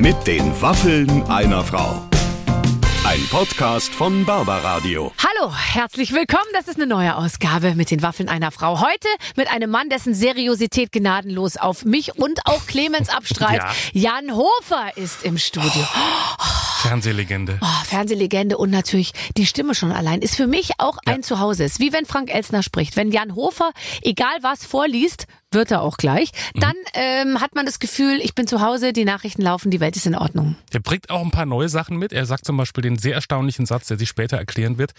Mit den Waffeln einer Frau. Ein Podcast von Barbaradio. Hallo, herzlich willkommen. Das ist eine neue Ausgabe mit den Waffeln einer Frau. Heute mit einem Mann, dessen Seriosität gnadenlos auf mich und auch Clemens abstrahlt. Ja. Jan Hofer ist im Studio. Fernsehlegende. Oh, Fernsehlegende und natürlich die Stimme schon allein ist für mich auch ein Zuhause. Ist wie wenn Frank Elsner spricht. Wenn Jan Hofer, egal was vorliest, wird er auch gleich, dann ähm, hat man das Gefühl, ich bin zu Hause, die Nachrichten laufen, die Welt ist in Ordnung. Der bringt auch ein paar neue Sachen mit. Er sagt zum Beispiel den sehr erstaunlichen Satz, der sich später erklären wird.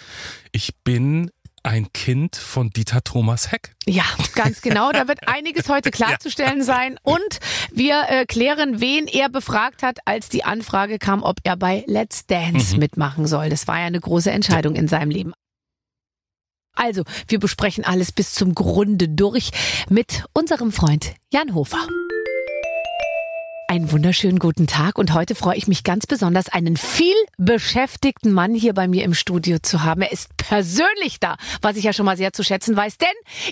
Ich bin ein Kind von Dieter Thomas Heck. Ja, ganz genau. Da wird einiges heute klarzustellen sein. Und wir äh, klären, wen er befragt hat, als die Anfrage kam, ob er bei Let's Dance mitmachen soll. Das war ja eine große Entscheidung in seinem Leben. Also, wir besprechen alles bis zum Grunde durch mit unserem Freund Jan Hofer. Einen wunderschönen guten Tag und heute freue ich mich ganz besonders, einen viel beschäftigten Mann hier bei mir im Studio zu haben. Er ist persönlich da, was ich ja schon mal sehr zu schätzen weiß, denn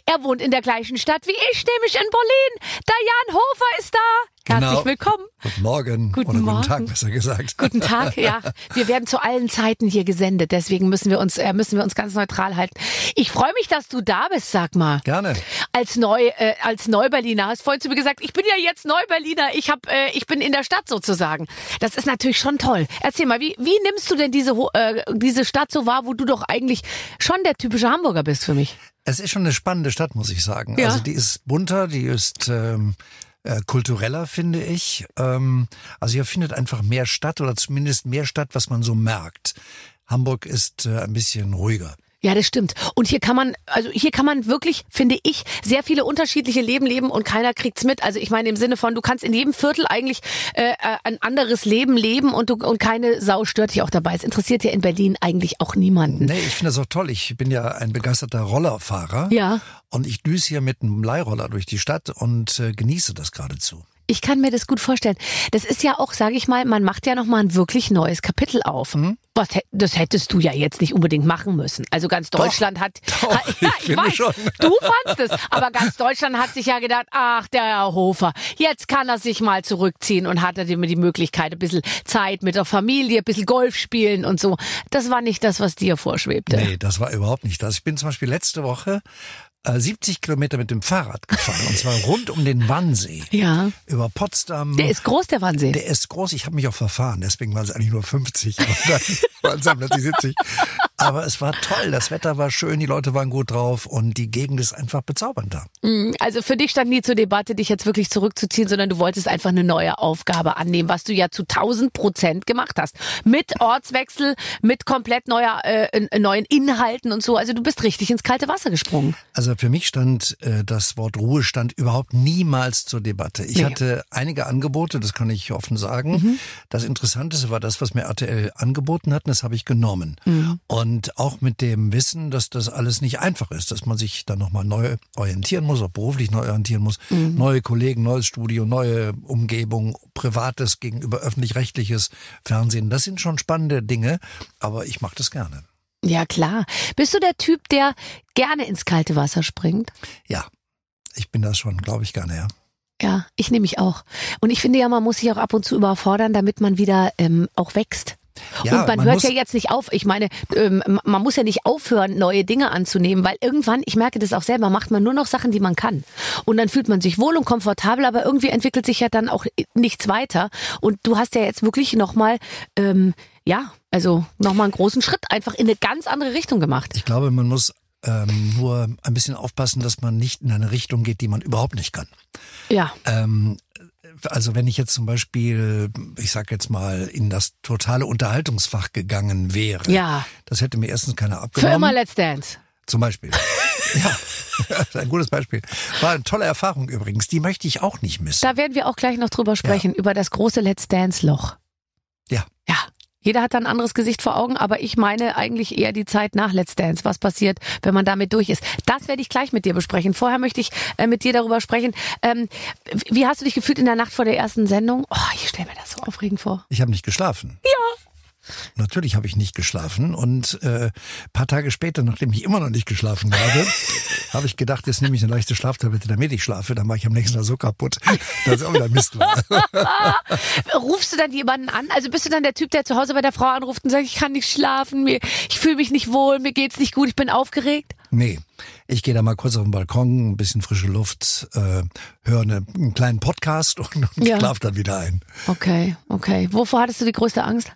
er wohnt in der gleichen Stadt wie ich, nämlich in Berlin. Der Jan Hofer ist da. Herzlich Genau. willkommen. Guten Morgen. Guten Oder Morgen. guten Tag, besser gesagt. Guten Tag, ja. Wir werden zu allen Zeiten hier gesendet, deswegen müssen wir uns, äh, müssen wir uns ganz neutral halten. Ich freue mich, dass du da bist, sag mal. Gerne. Als Neu, äh, als Neuberliner hast vorhin zu mir gesagt, ich bin ja jetzt Neuberliner, ich hab, äh, ich bin in der Stadt sozusagen. Das ist natürlich schon toll. Erzähl mal, wie, wie nimmst du denn diese, äh, diese Stadt so wahr, wo du doch eigentlich schon der typische Hamburger bist für mich? Es ist schon eine spannende Stadt, muss ich sagen. Ja. Also die ist bunter, die ist ähm, äh, kultureller, finde ich. Ähm, also hier findet einfach mehr statt oder zumindest mehr statt, was man so merkt. Hamburg ist äh, ein bisschen ruhiger. Ja, das stimmt. Und hier kann man, also hier kann man wirklich, finde ich, sehr viele unterschiedliche Leben leben und keiner kriegt's mit. Also ich meine im Sinne von, du kannst in jedem Viertel eigentlich äh, äh, ein anderes Leben leben und du und keine Sau stört dich auch dabei. Es interessiert ja in Berlin eigentlich auch niemanden. Nee, ich finde das auch toll. Ich bin ja ein begeisterter Rollerfahrer. Ja. Und ich düse hier mit einem Leihroller durch die Stadt und äh, genieße das geradezu. Ich kann mir das gut vorstellen. Das ist ja auch, sage ich mal, man macht ja noch mal ein wirklich neues Kapitel auf. Mhm. Was, das hättest du ja jetzt nicht unbedingt machen müssen. Also ganz Deutschland hat, doch, hat ja, ich finde weiß, schon. du fandst es, aber ganz Deutschland hat sich ja gedacht, ach der Herr Hofer, jetzt kann er sich mal zurückziehen und hat er die die Möglichkeit, ein bisschen Zeit mit der Familie, ein bisschen Golf spielen und so. Das war nicht das, was dir vorschwebte. Nee, das war überhaupt nicht das. Ich bin zum Beispiel letzte Woche 70 Kilometer mit dem Fahrrad gefahren und zwar rund um den Wannsee. Ja. Über Potsdam. Der ist groß, der Wannsee. Der ist groß, ich habe mich auch verfahren, deswegen waren es eigentlich nur 50, aber dann waren es dann plötzlich 70. Aber es war toll, das Wetter war schön, die Leute waren gut drauf und die Gegend ist einfach bezaubernd da. Also für dich stand nie zur Debatte, dich jetzt wirklich zurückzuziehen, sondern du wolltest einfach eine neue Aufgabe annehmen, was du ja zu 1000 Prozent gemacht hast. Mit Ortswechsel, mit komplett neuer, äh, neuen Inhalten und so. Also du bist richtig ins kalte Wasser gesprungen. Also für mich stand äh, das Wort Ruhestand überhaupt niemals zur Debatte. Ich Nee. hatte einige Angebote, das kann ich offen sagen. Das Interessanteste war das, was mir RTL angeboten hat, und das habe ich genommen. Und auch mit dem Wissen, dass das alles nicht einfach ist, dass man sich dann nochmal neu orientieren muss, auch beruflich neu orientieren muss. Neue Kollegen, neues Studio, neue Umgebung, privates gegenüber öffentlich-rechtliches Fernsehen. Das sind schon spannende Dinge, aber ich mache das gerne. Ja, klar. Bist du der Typ, der gerne ins kalte Wasser springt? Ja, ich bin das schon, glaube ich, gerne, ja. Ja, ich nehme mich auch. Und ich finde ja, man muss sich auch ab und zu überfordern, damit man wieder ähm, auch wächst. Ja, und man, man hört ja jetzt nicht auf. Ich meine, ähm, man muss ja nicht aufhören, neue Dinge anzunehmen, weil irgendwann, ich merke das auch selber, macht man nur noch Sachen, die man kann. Und dann fühlt man sich wohl und komfortabel, aber irgendwie entwickelt sich ja dann auch nichts weiter. Und du hast ja jetzt wirklich nochmal, ähm, ja, also nochmal einen großen Schritt einfach in eine ganz andere Richtung gemacht. Ich glaube, man muss ähm, nur ein bisschen aufpassen, dass man nicht in eine Richtung geht, die man überhaupt nicht kann. Ja. Ähm, also wenn ich jetzt zum Beispiel, ich sag jetzt mal, in das totale Unterhaltungsfach gegangen wäre, Ja. das hätte mir erstens keiner Für abgenommen. immer Let's Dance. Zum Beispiel. ja, ein gutes Beispiel. War eine tolle Erfahrung übrigens. Die möchte ich auch nicht missen. Da werden wir auch gleich noch drüber sprechen, über das große Let's Dance-Loch. Ja. Ja. Jeder hat ein anderes Gesicht vor Augen, aber ich meine eigentlich eher die Zeit nach Let's Dance. Was passiert, wenn man damit durch ist? Das werde ich gleich mit dir besprechen. Vorher möchte ich äh, mit dir darüber sprechen. Ähm, wie hast du dich gefühlt in der Nacht vor der ersten Sendung? Oh, ich stelle mir das so aufregend vor. Ich habe nicht geschlafen. Natürlich habe ich nicht geschlafen. Und äh, paar Tage später, nachdem ich immer noch nicht geschlafen habe, habe ich gedacht, jetzt nehme ich eine leichte Schlaftablette, damit ich schlafe. Dann war ich am nächsten Tag so kaputt, dass auch wieder Mist war. Rufst du dann jemanden an? Also bist du dann der Typ, der zu Hause bei der Frau anruft und sagt, ich kann nicht schlafen, mir, ich fühle mich nicht wohl, mir geht's nicht gut, ich bin aufgeregt? Nee, ich gehe da mal kurz auf den Balkon, ein bisschen frische Luft, äh, höre eine, einen kleinen Podcast und, und Ja. schlaf dann wieder ein. Okay, okay. Wovor hattest du die größte Angst?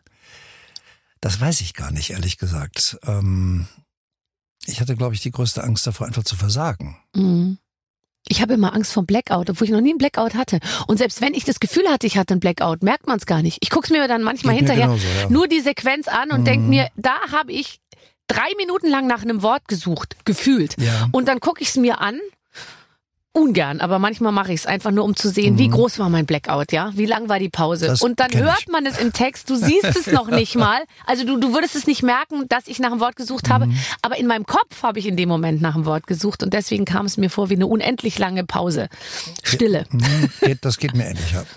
Das weiß ich gar nicht, ehrlich gesagt. Ähm, ich hatte, glaube ich, die größte Angst davor, einfach zu versagen. Mhm. Ich habe immer Angst vor Blackout, obwohl ich noch nie einen Blackout hatte. Und selbst wenn ich das Gefühl hatte, ich hatte einen Blackout, merkt man es gar nicht. Ich gucke es mir dann manchmal Geht hinterher genauso, ja. nur die Sequenz an und Mhm. denk mir, da habe ich drei Minuten lang nach einem Wort gesucht, gefühlt. Ja. Und dann gucke ich es mir an. Ungern, aber manchmal mache ich es einfach nur, um zu sehen, wie groß war mein Blackout, ja? Wie lang war die Pause? Mhm. Das und dann hört ich. man es im Text, du siehst es noch nicht mal. Also du, du würdest es nicht merken, dass ich nach einem Wort gesucht habe, Mhm. aber in meinem Kopf habe ich in dem Moment nach einem Wort gesucht und deswegen kam es mir vor wie eine unendlich lange Pause. Stille. Hm, geht, das geht mir ähnlich ab.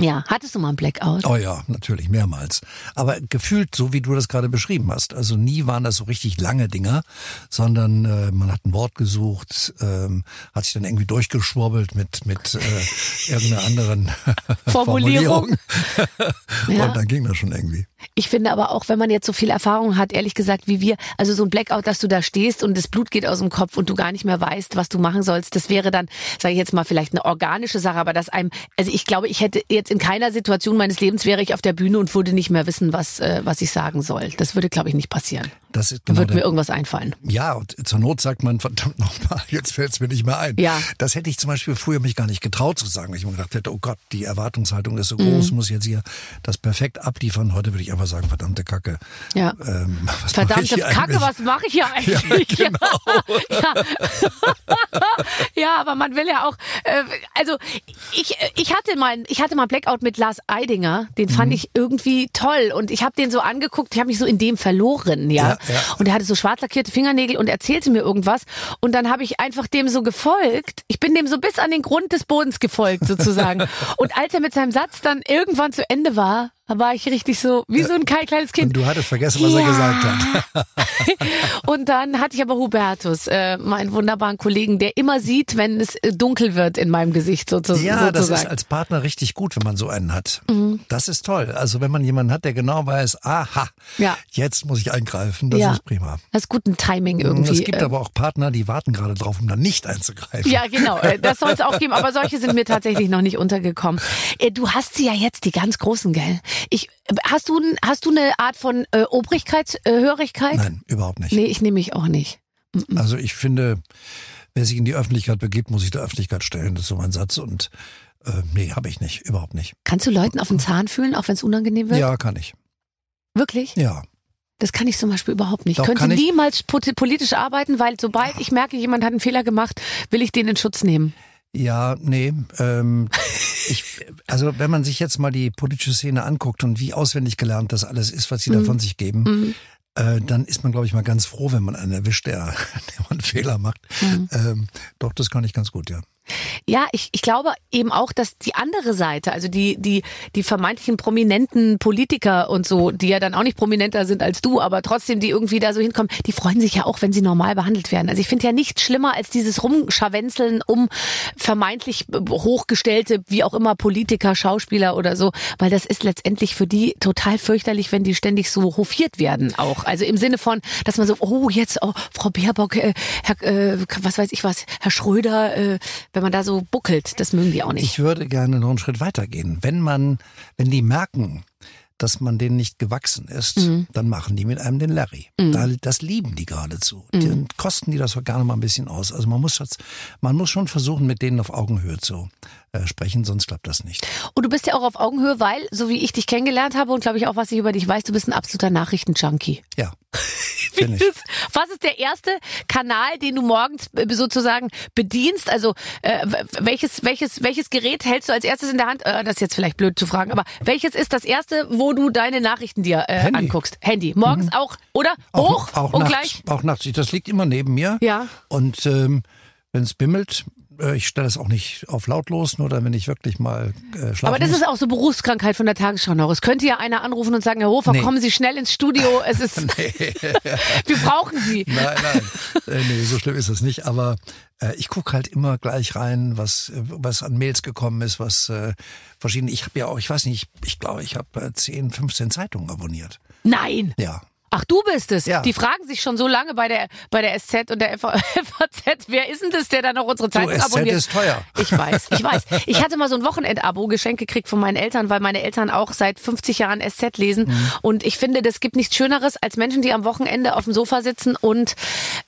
Ja, hattest du mal einen Blackout? Oh ja, natürlich, mehrmals. Aber gefühlt so, wie du das gerade beschrieben hast. Also nie waren das so richtig lange Dinger, sondern äh, man hat ein Wort gesucht, ähm, hat sich dann irgendwie durchgeschwobbelt mit, mit äh, irgendeiner anderen Formulierung. Formulierung. Ja. Und dann ging das schon irgendwie. Ich finde aber auch, wenn man jetzt so viel Erfahrung hat, ehrlich gesagt, wie wir, also so ein Blackout, dass du da stehst und das Blut geht aus dem Kopf und du gar nicht mehr weißt, was du machen sollst, das wäre dann, sage ich jetzt mal, vielleicht eine organische Sache, aber dass einem, also ich glaube, ich hätte jetzt in keiner Situation meines Lebens wäre ich auf der Bühne und würde nicht mehr wissen, was, äh, was ich sagen soll. Das würde, glaube ich, nicht passieren. Das ist Da genau würde mir irgendwas einfallen. Ja, und zur Not sagt man, verdammt nochmal, jetzt fällt es mir nicht mehr ein. Ja. Das hätte ich zum Beispiel früher mich gar nicht getraut zu sagen, weil ich mir gedacht hätte, oh Gott, die Erwartungshaltung ist so Mhm. groß, muss jetzt hier das perfekt abliefern. Heute würde ich einfach sagen, verdammte Kacke. Ja. Ähm, was ich Verdammte Kacke, was mache ich hier eigentlich? genau. ja. ja, aber man will ja auch, äh, also ich, ich hatte mal, ich hatte mal Blackout mit Lars Eidinger, den Mhm. fand ich irgendwie toll und ich habe den so angeguckt, ich habe mich so in dem verloren, ja. Ja, ja. Und er hatte so schwarz lackierte Fingernägel und erzählte mir irgendwas und dann habe ich einfach dem so gefolgt. Ich bin dem so bis an den Grund des Bodens gefolgt sozusagen. und als er mit seinem Satz dann irgendwann zu Ende war, war ich richtig so wie so ein kleines Kind. Und du hattest vergessen, was er Ja. gesagt hat. Und dann hatte ich aber Hubertus, äh, meinen wunderbaren Kollegen, der immer sieht, wenn es äh, dunkel wird in meinem Gesicht sozu Ja, das ist sozusagen. als Partner richtig gut, wenn man so einen hat. Mhm. Das ist toll. Also wenn man jemanden hat, der genau weiß, aha, Ja. jetzt muss ich eingreifen, das Ja. ist prima. das ist guten Timing irgendwie. Es gibt äh, aber auch Partner, die warten gerade drauf, um dann nicht einzugreifen. ja, genau. äh, Das soll es auch geben, aber solche sind mir tatsächlich noch nicht untergekommen. Du hast sie ja jetzt, die ganz großen, gell? Ich, hast du, hast du eine Art von äh, Obrigkeit, äh? Nein, überhaupt nicht. Nee, ich nehme mich auch nicht. Also ich finde, wer sich in die Öffentlichkeit begibt, muss sich der Öffentlichkeit stellen. Das ist so mein Satz. Und äh, nee, habe ich nicht, überhaupt nicht. Kannst du Leuten auf den Zahn fühlen, auch wenn es unangenehm wird? Ja, kann ich. Wirklich? Ja. Das kann ich zum Beispiel überhaupt nicht. Doch, Könnte niemals politisch arbeiten, weil sobald ich merke, jemand hat einen Fehler gemacht, will ich den in Schutz nehmen. Ja, nee. Ähm, ich, also wenn man sich jetzt mal die politische Szene anguckt und wie auswendig gelernt das alles ist, was sie da von sich geben, Mhm. äh, dann ist man, glaube ich, mal ganz froh, wenn man einen erwischt, der, der einen Fehler macht. Mhm. Ähm, doch, das kann ich ganz gut, ja. Ja, ich, ich glaube eben auch, dass die andere Seite, also die, die, die vermeintlichen prominenten Politiker und so, die ja dann auch nicht prominenter sind als du, aber trotzdem, die irgendwie da so hinkommen, die freuen sich ja auch, wenn sie normal behandelt werden. Also ich finde ja nichts schlimmer als dieses Rumscharwenzeln um vermeintlich hochgestellte, wie auch immer, Politiker, Schauspieler oder so, weil das ist letztendlich für die total fürchterlich, wenn die ständig so hofiert werden auch. Also im Sinne von, dass man so, oh, jetzt, oh, Frau Baerbock, äh, Herr, äh, was weiß ich was, Herr Schröder, äh, wenn man da so buckelt, das mögen die auch nicht. Ich würde gerne noch einen Schritt weitergehen. Wenn man, wenn die merken, dass man denen nicht gewachsen ist, Mhm. dann machen die mit einem den Larry. Da, das lieben die geradezu. Mhm. Dann kosten die das auch gerne mal ein bisschen aus. Also man muss man muss schon versuchen, mit denen auf Augenhöhe zu äh, sprechen, sonst klappt das nicht. Und du bist ja auch auf Augenhöhe, weil, so wie ich dich kennengelernt habe und glaube ich auch, was ich über dich weiß, du bist ein absoluter Nachrichtenjunkie. Ja. Was ist der erste Kanal, den du morgens äh, sozusagen bedienst? Also äh, welches, welches, welches Gerät hältst du als erstes in der Hand? Äh, das ist jetzt vielleicht blöd zu fragen, aber welches ist das erste, wo du deine Nachrichten dir äh, Handy. Mhm. anguckst? Handy. Morgens auch, oder? Hoch auch, auch und nachts, gleich. Auch nachts. Das liegt immer neben mir. Ja. Und ähm, wenn es bimmelt, ich stelle es auch nicht auf lautlos, nur dann, wenn ich wirklich mal äh, schlafen Aber das muss. ist auch so Berufskrankheit von der Tagesschau noch. Es könnte ja einer anrufen und sagen, Herr Hofer, Nee. kommen Sie schnell ins Studio. Es ist, wir brauchen Sie. Nein, nein. äh, nee, so schlimm ist es nicht. Aber äh, ich gucke halt immer gleich rein, was, äh, was an Mails gekommen ist, was äh, verschiedene. Ich habe ja auch, ich weiß nicht, ich glaube, ich habe äh, 10, 15 Zeitungen abonniert. Nein. Ja. Ach, du bist es. Ja. Die fragen sich schon so lange bei der, bei der SZ und der FAZ, wer ist denn das, der da noch unsere Zeitung SZ abonniert? ist teuer. Ich weiß, ich weiß. Ich hatte mal so ein Wochenendabo geschenkt gekriegt von meinen Eltern, weil meine Eltern auch seit 50 Jahren SZ lesen. Mhm. Und ich finde, das gibt nichts Schöneres als Menschen, die am Wochenende auf dem Sofa sitzen und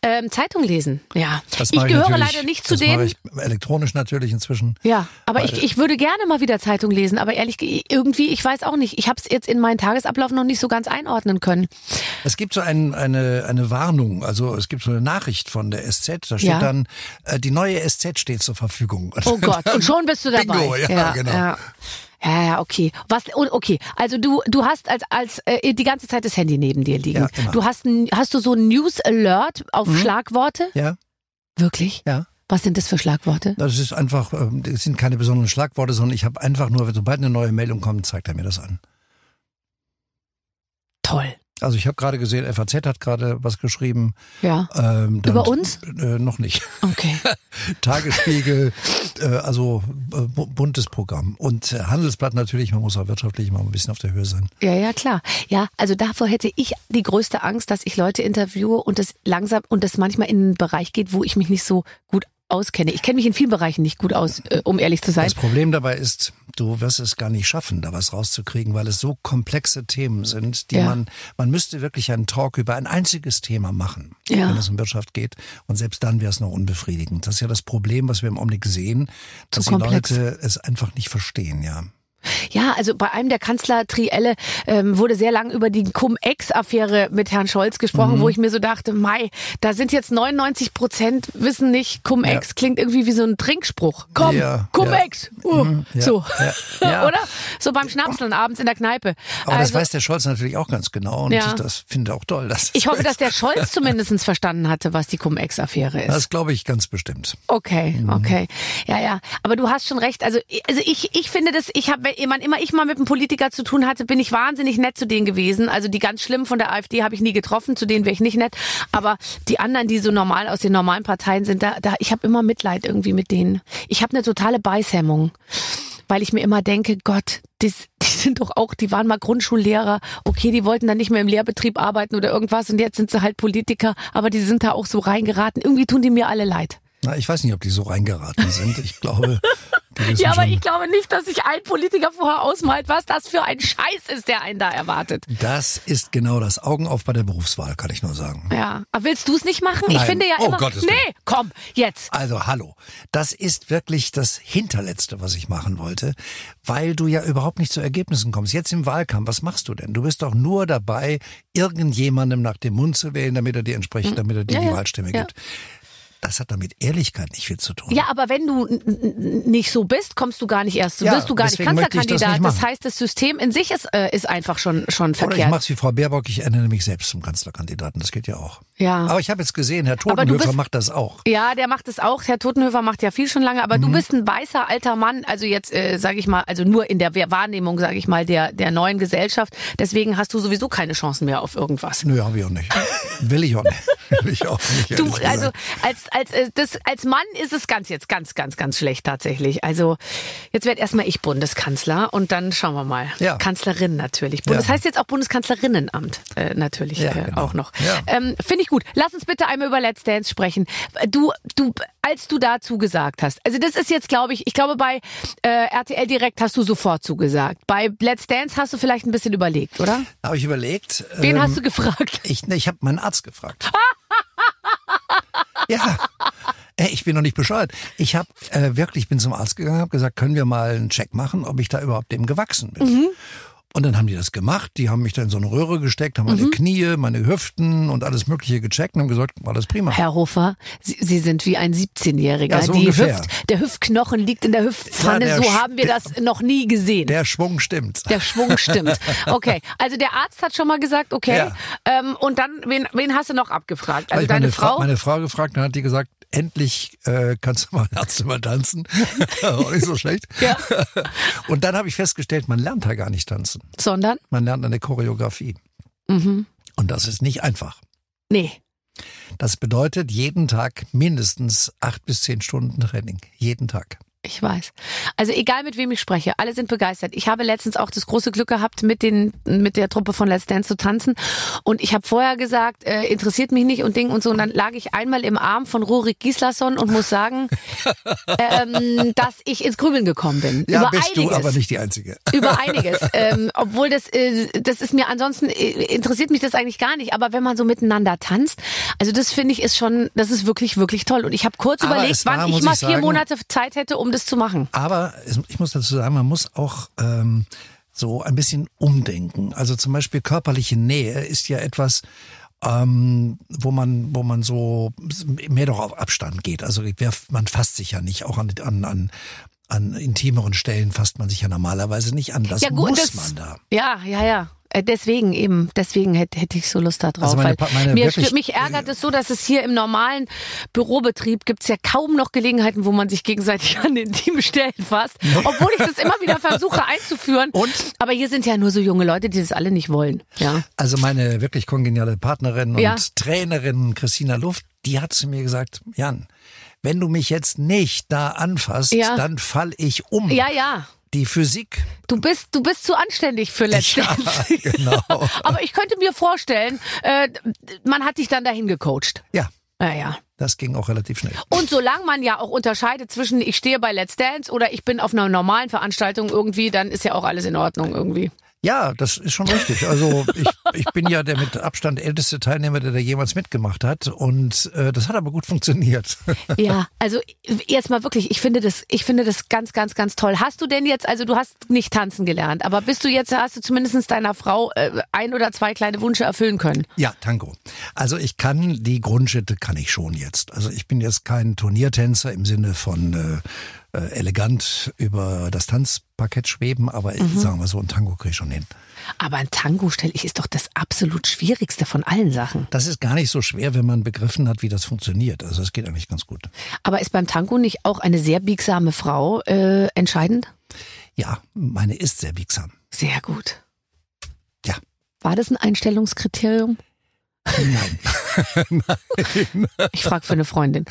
ähm, Zeitung lesen. Ja. Das ich gehöre natürlich- leider nicht zu denen. Ich elektronisch natürlich inzwischen. Ja, aber ich, ich würde gerne mal wieder Zeitung lesen, aber ehrlich, ge- irgendwie, ich weiß auch nicht. Ich habe es jetzt in meinen Tagesablauf noch nicht so ganz einordnen können. Es gibt so ein, eine, eine Warnung, also es gibt so eine Nachricht von der SZ, da steht Ja. dann, äh, die neue SZ steht zur Verfügung. Oh Gott, und schon bist du dabei. Bingo, ja, genau. Ja. Ja, ja, okay. Was? Okay, also du du hast als als äh, die ganze Zeit das Handy neben dir liegen. Ja. Mhm. du hast ein, hast du so ein News Alert auf Schlagworte? Ja, Wirklich? ja. Was sind das für Schlagworte? Das ist einfach, ähm, das sind keine besonderen Schlagworte, sondern ich habe einfach nur, sobald eine neue Meldung kommt, zeigt er mir das an. Toll. Also ich habe gerade gesehen, FAZ hat gerade was geschrieben. Ja. Ähm, Über uns? Äh, noch nicht. Okay. Tagesspiegel, äh, also äh, bu- buntes Programm. Und äh, Handelsblatt natürlich, man muss auch wirtschaftlich mal ein bisschen auf der Höhe sein. Ja, ja, klar. Ja, also davor hätte ich die größte Angst, dass ich Leute interviewe und das langsam und das manchmal in einen Bereich geht, wo ich mich nicht so gut auskenne. Ich kenne mich in vielen Bereichen nicht gut aus, äh, um ehrlich zu sein. Das Problem dabei ist, du wirst es gar nicht schaffen, da was rauszukriegen, weil es so komplexe Themen sind, die Ja. man, man müsste wirklich einen Talk über ein einziges Thema machen, Ja. wenn es um Wirtschaft geht. Und selbst dann wäre es noch unbefriedigend. Das ist ja das Problem, was wir im Augenblick sehen, dass die. Leute es einfach nicht verstehen, ja. Ja, also bei einem der Kanzler-Trielle ähm, wurde sehr lang über die Cum-Ex-Affäre mit Herrn Scholz gesprochen, Mhm. wo ich mir so dachte, Mai, da sind jetzt 99 Prozent wissen nicht, Cum-Ex Ja. klingt irgendwie wie so ein Trinkspruch. Komm, Ja, Cum-Ex. Uh, Mhm, ja, so. ja, ja. Oder? So beim Schnapseln abends in der Kneipe. Aber das Also, weiß der Scholz natürlich auch ganz genau und Ja. das finde ich auch toll. Dass ich hoffe, dass der Scholz zumindest verstanden hatte, was die Cum-Ex-Affäre ist. Das glaube ich ganz bestimmt. Okay, Mhm. okay. Ja, ja. Aber du hast schon recht. Also, also ich, ich finde das, ich habe, wenn immer ich mal mit einem Politiker zu tun hatte, bin ich wahnsinnig nett zu denen gewesen. Also die ganz schlimmen von der AfD habe ich nie getroffen, zu denen wäre ich nicht nett. Aber die anderen, die so normal aus den normalen Parteien sind, da, da ich habe immer Mitleid irgendwie mit denen. Ich habe eine totale Beißhemmung. Weil ich mir immer denke, Gott, das, die sind doch auch, die waren mal Grundschullehrer, okay, die wollten dann nicht mehr im Lehrbetrieb arbeiten oder irgendwas und jetzt sind sie halt Politiker, aber die sind da auch so reingeraten. Irgendwie tun die mir alle leid. Na, ich weiß nicht, ob die so reingeraten sind. Ich glaube, Ja, aber schon, ich glaube nicht, dass sich ein Politiker vorher ausmalt, was das für ein Scheiß ist, der einen da erwartet. das ist genau das Augen auf bei der Berufswahl, kann ich nur sagen. Ja. Aber willst du es nicht machen? Ich Nein. finde ja Oh, immer. Gottes Willen. nee, komm, jetzt. Also hallo, das ist wirklich das Hinterletzte, was ich machen wollte, weil du ja überhaupt nicht zu Ergebnissen kommst. Jetzt im Wahlkampf, was machst du denn? Du bist doch nur dabei, irgendjemandem nach dem Mund zu wählen, damit er dir entspricht, damit er dir Ja, die ja. Wahlstimme Ja. gibt. Das hat damit Ehrlichkeit nicht viel zu tun. Ja, aber wenn du nicht so bist, kommst du gar nicht erst, Ja, wirst du gar nicht ich das Kanzlerkandidat. nicht Das, heißt, das System in sich ist, äh, ist einfach schon, schon Oder ich verkehrt. mach's wie Frau Baerbock, ich ernenne mich selbst zum Kanzlerkandidaten. Das geht ja auch. Ja. Aber ich habe jetzt gesehen, Herr du Totenhöfer bist- macht das auch. Ja, der macht es auch. Herr Totenhöfer macht ja viel schon lange, aber Mhm. du bist ein weißer alter Mann, also jetzt äh, sage ich mal, also nur in der Wahrnehmung, sage ich mal, der der neuen Gesellschaft. Deswegen hast du sowieso keine Chancen mehr auf irgendwas. Nö, habe ich auch nicht. Will ich auch nicht. Will ich auch nicht. Du, also als als äh, das als Mann ist es ganz jetzt ganz ganz ganz schlecht tatsächlich. Also jetzt werd erstmal ich Bundeskanzler und dann schauen wir mal. Ja. Kanzlerin natürlich. Bundes Ja. heißt jetzt auch Bundeskanzlerinnenamt äh, natürlich Ja, äh, genau. auch noch. Ja. Ähm, Finde ich gut. Lass uns bitte einmal über Let's Dance sprechen. Du du als du da zugesagt hast. Also das ist jetzt glaube ich, ich glaube bei äh, RTL Direkt hast du sofort zugesagt. Bei Let's Dance hast du vielleicht ein bisschen überlegt, oder? Da habe ich überlegt. Wen ähm, hast du gefragt? Ich, ne, ich habe meinen Arzt gefragt. Ja. Ey, ich bin noch nicht bescheuert. Ich habe äh, wirklich, bin zum Arzt gegangen, habe gesagt, können wir mal einen Check machen, ob ich da überhaupt dem gewachsen bin. Mhm. Und dann haben die das gemacht. Die haben mich da in so eine Röhre gesteckt, haben meine Mhm. Knie, meine Hüften und alles Mögliche gecheckt und haben gesagt, war das prima. Herr Hofer, Sie, Sie sind wie ein 17-Jähriger. Ja, so. Hüft, der Hüftknochen liegt in der Hüftpfanne. Ja, der so haben wir der- das noch nie gesehen. Der, Der Schwung stimmt. Schwung stimmt. Okay, also der Arzt hat schon mal gesagt, okay. Ja. Ähm, und dann, wen, wen hast du noch abgefragt? Also ich meine deine Fra- Frau? Meine Frau gefragt, dann hat die gesagt, endlich äh, kannst du mal Ärzte mal tanzen. Auch nicht so schlecht. Ja. Und dann habe ich festgestellt, man lernt da gar nicht tanzen. Sondern? Man lernt eine Choreografie. Mhm. Und das ist nicht einfach. Nee. Das bedeutet jeden Tag mindestens acht bis zehn Stunden Training. Jeden Tag. Ich weiß. Also egal mit wem ich spreche, alle sind begeistert. Ich habe letztens auch das große Glück gehabt, mit den mit der Truppe von Let's Dance zu tanzen. Und ich habe vorher gesagt, äh, interessiert mich nicht und Ding und so. Und dann lag ich einmal im Arm von Rurik Gislason und muss sagen, ähm, dass ich ins Grübeln gekommen bin. Ja, über bist einiges. du aber nicht die Einzige. Über einiges. ähm, obwohl das, äh, das ist mir ansonsten äh, interessiert mich das eigentlich gar nicht. Aber wenn man so miteinander tanzt, also das finde ich ist schon, das ist wirklich, wirklich toll. Und ich habe kurz Aber überlegt, war, wann ich mal ich vier sagen- Monate Zeit hätte, um das zu machen. Aber ich muss dazu sagen, man muss auch ähm, so ein bisschen umdenken. Also zum Beispiel körperliche Nähe ist ja etwas, ähm, wo man, wo man so mehr doch auf Abstand geht. Also man fasst sich ja nicht, auch an, an, an, an intimeren Stellen fasst man sich ja normalerweise nicht an. Das Ja, gut, muss das- man da. Ja, ja, ja. Äh, Deswegen eben, deswegen hätte, hätte ich so Lust da drauf. Also meine meine mir, mich ärgert es so, dass es hier im normalen Bürobetrieb gibt's ja kaum noch Gelegenheiten, wo man sich gegenseitig an den intimen Stellen fasst. Obwohl ich das immer wieder versuche einzuführen. Und? Aber hier sind ja nur so junge Leute, die das alle nicht wollen. Ja. Also meine wirklich kongeniale Partnerin und Ja. Trainerin Christina Luft, die hat zu mir gesagt, Jan, wenn du mich jetzt nicht da anfasst, Ja. dann fall ich um. Ja, ja. Die Physik Du bist, du bist zu anständig für Let's Ja, Dance. genau. Aber ich könnte mir vorstellen, äh, man hat dich dann dahin gecoacht. Ja, Naja. das ging auch relativ schnell. Und solange man ja auch unterscheidet zwischen ich stehe bei Let's Dance oder ich bin auf einer normalen Veranstaltung irgendwie, dann ist ja auch alles in Ordnung irgendwie. Ja, das ist schon richtig. Also ich, ich bin ja der mit Abstand älteste Teilnehmer, der da jemals mitgemacht hat. Und äh, das hat aber gut funktioniert. Ja, also jetzt mal wirklich, ich finde das, ich finde das ganz, ganz, ganz toll. Hast du denn jetzt, also du hast nicht tanzen gelernt, aber bist du jetzt, hast du zumindest deiner Frau äh, ein oder zwei kleine Wünsche erfüllen können? Ja, Tango. Also ich kann die Grundschritte kann ich schon jetzt. Also ich bin jetzt kein Turniertänzer im Sinne von äh, äh, elegant über das Tanzparkett schweben, aber ich, sagen wir so, ein Tango kriege ich schon hin. Aber ein Tango, stelle ich, ist doch das absolut schwierigste von allen Sachen. Das ist gar nicht so schwer, wenn man begriffen hat, wie das funktioniert. Also es geht eigentlich ganz gut. Aber ist beim Tango nicht auch eine sehr biegsame Frau äh, entscheidend? Ja, meine ist sehr biegsam. Sehr gut. Ja. War das ein Einstellungskriterium? Nein. Ich frage für eine Freundin.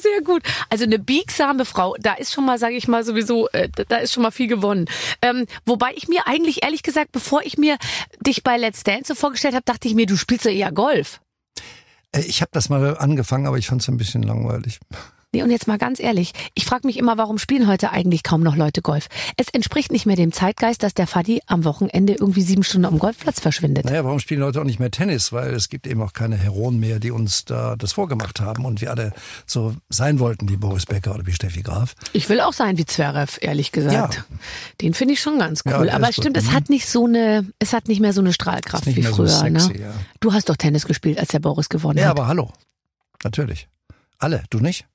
Sehr gut. Also eine biegsame Frau, da ist schon mal, sage ich mal, sowieso, äh, da ist schon mal viel gewonnen. Ähm, wobei ich mir eigentlich, ehrlich gesagt, bevor ich mir dich bei Let's Dance so vorgestellt habe, dachte ich mir, du spielst ja eher Golf. Äh, Ich habe das mal angefangen, aber ich fand es ein bisschen langweilig. Nee, und jetzt mal ganz ehrlich, ich frage mich immer, warum spielen heute eigentlich kaum noch Leute Golf? Es entspricht nicht mehr dem Zeitgeist, dass der Faddy am Wochenende irgendwie sieben Stunden am Golfplatz verschwindet. Naja, warum spielen Leute auch nicht mehr Tennis? Weil es gibt eben auch keine Heroen mehr, die uns da das vorgemacht haben und wir alle so sein wollten, wie Boris Becker oder wie Steffi Graf. Ich will auch sein wie Zverev, ehrlich gesagt. Ja. Den finde ich schon ganz Ja, cool. der Aber stimmt, gut, es mhm. hat nicht so eine, es hat nicht mehr so eine Strahlkraft wie mehr so früher. sexy, ne? ja. Du hast doch Tennis gespielt, als der Boris gewonnen Ja, hat. aber hallo. Natürlich. Alle, du nicht?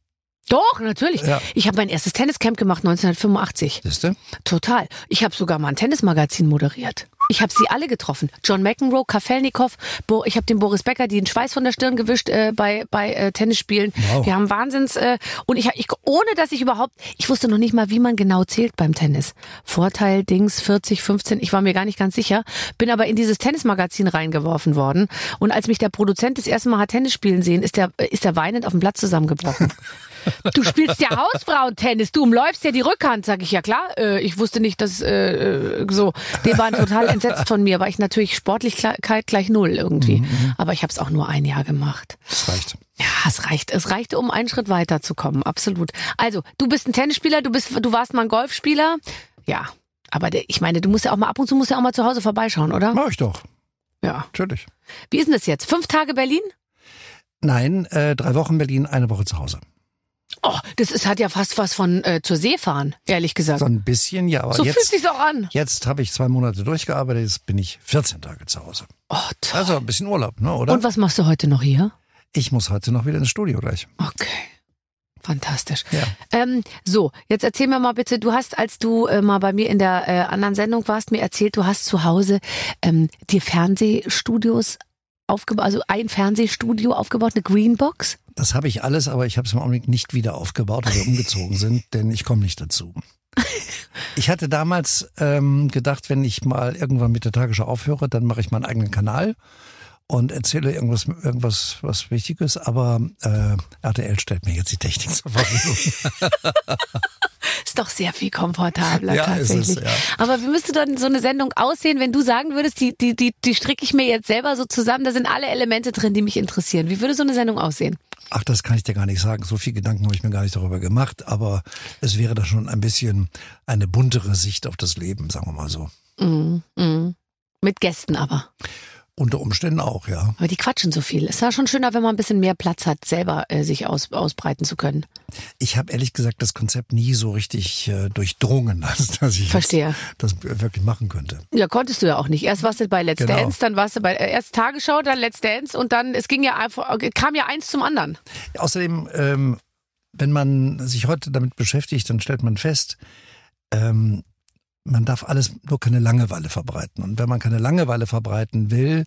Doch, natürlich. Ja. Ich habe mein erstes Tenniscamp gemacht 1985. Siehste? Total. Ich habe sogar mal ein Tennismagazin moderiert. Ich habe sie alle getroffen. John McEnroe, Kafelnikov, Bo ich habe den Boris Becker den Schweiß von der Stirn gewischt äh, bei bei äh, Tennisspielen. Wow. Wir haben Wahnsinns äh, und ich, ich ohne dass ich überhaupt ich wusste noch nicht mal, wie man genau zählt beim Tennis. Vorteil Dings 40, 15, ich war mir gar nicht ganz sicher, bin aber in dieses Tennismagazin reingeworfen worden und als mich der Produzent das erste Mal hat Tennis spielen sehen, ist der ist der weinend auf dem Platz zusammengebrochen. Du spielst ja Hausfrauentennis, du umläufst ja die Rückhand, sag ich ja klar. Äh, ich wusste nicht, dass äh, äh, so. Die waren total entsetzt von mir, weil ich natürlich Sportlichkeit gleich null irgendwie. Aber ich habe es auch nur ein Jahr gemacht. Das reicht. Ja, es reicht. Es reichte, um einen Schritt weiterzukommen, absolut. Also, du bist ein Tennisspieler, du bist, du warst mal ein Golfspieler. Ja. Aber ich meine, du musst ja auch mal ab und zu musst ja auch mal zu Hause vorbeischauen, oder? Mach ich doch. Ja. Natürlich. Wie ist denn das jetzt? Fünf Tage Berlin? Nein, äh, drei Wochen Berlin, eine Woche zu Hause. Oh, das ist, hat ja fast was von äh, zur See fahren, ehrlich gesagt. So ein bisschen, ja, aber so fühlt jetzt, sich's auch an. jetzt habe ich zwei Monate durchgearbeitet, jetzt bin ich 14 Tage zu Hause. Oh, toll. Also ein bisschen Urlaub, ne, oder? Und was machst du heute noch hier? Ich muss heute noch wieder ins Studio gleich. Okay. Fantastisch. Ja. Ähm, so, jetzt erzähl mir mal bitte, du hast, als du äh, mal bei mir in der äh, anderen Sendung warst, mir erzählt, du hast zu Hause ähm, dir Fernsehstudios aufgebaut, also ein Fernsehstudio aufgebaut, eine Greenbox? Das habe ich alles, aber ich habe es im Augenblick nicht wieder aufgebaut, weil wir umgezogen sind, denn ich komme nicht dazu. Ich hatte damals ähm, gedacht, wenn ich mal irgendwann mit der Tagesschau aufhöre, dann mache ich meinen eigenen Kanal und erzähle irgendwas, irgendwas was Wichtiges, aber äh, RTL stellt mir jetzt die Technik zur Verfügung. Ist doch sehr viel komfortabler Ja, ist tatsächlich. es, ja. Aber wie müsste dann so eine Sendung aussehen, wenn du sagen würdest, die, die, die, die stricke ich mir jetzt selber so zusammen, da sind alle Elemente drin, die mich interessieren. Wie würde so eine Sendung aussehen? Ach, das kann ich dir gar nicht sagen. So viel Gedanken habe ich mir gar nicht darüber gemacht, aber es wäre da schon ein bisschen eine buntere Sicht auf das Leben, sagen wir mal so. Mhm. Mhm. Mit Gästen aber. Unter Umständen auch, ja. Aber die quatschen so viel. Es ist ja schon schöner, wenn man ein bisschen mehr Platz hat, selber äh, sich aus, ausbreiten zu können. Ich habe ehrlich gesagt das Konzept nie so richtig äh, durchdrungen, als dass ich Verstehe. Das wirklich machen könnte. Ja, konntest du ja auch nicht. Erst warst du bei Let's Genau. Dance, dann warst du bei äh, erst Tagesschau, dann Let's Dance und dann es ging ja einfach kam ja eins zum anderen. Außerdem, ähm, wenn man sich heute damit beschäftigt, dann stellt man fest, ähm, man darf alles nur keine Langeweile verbreiten. Und wenn man keine Langeweile verbreiten will,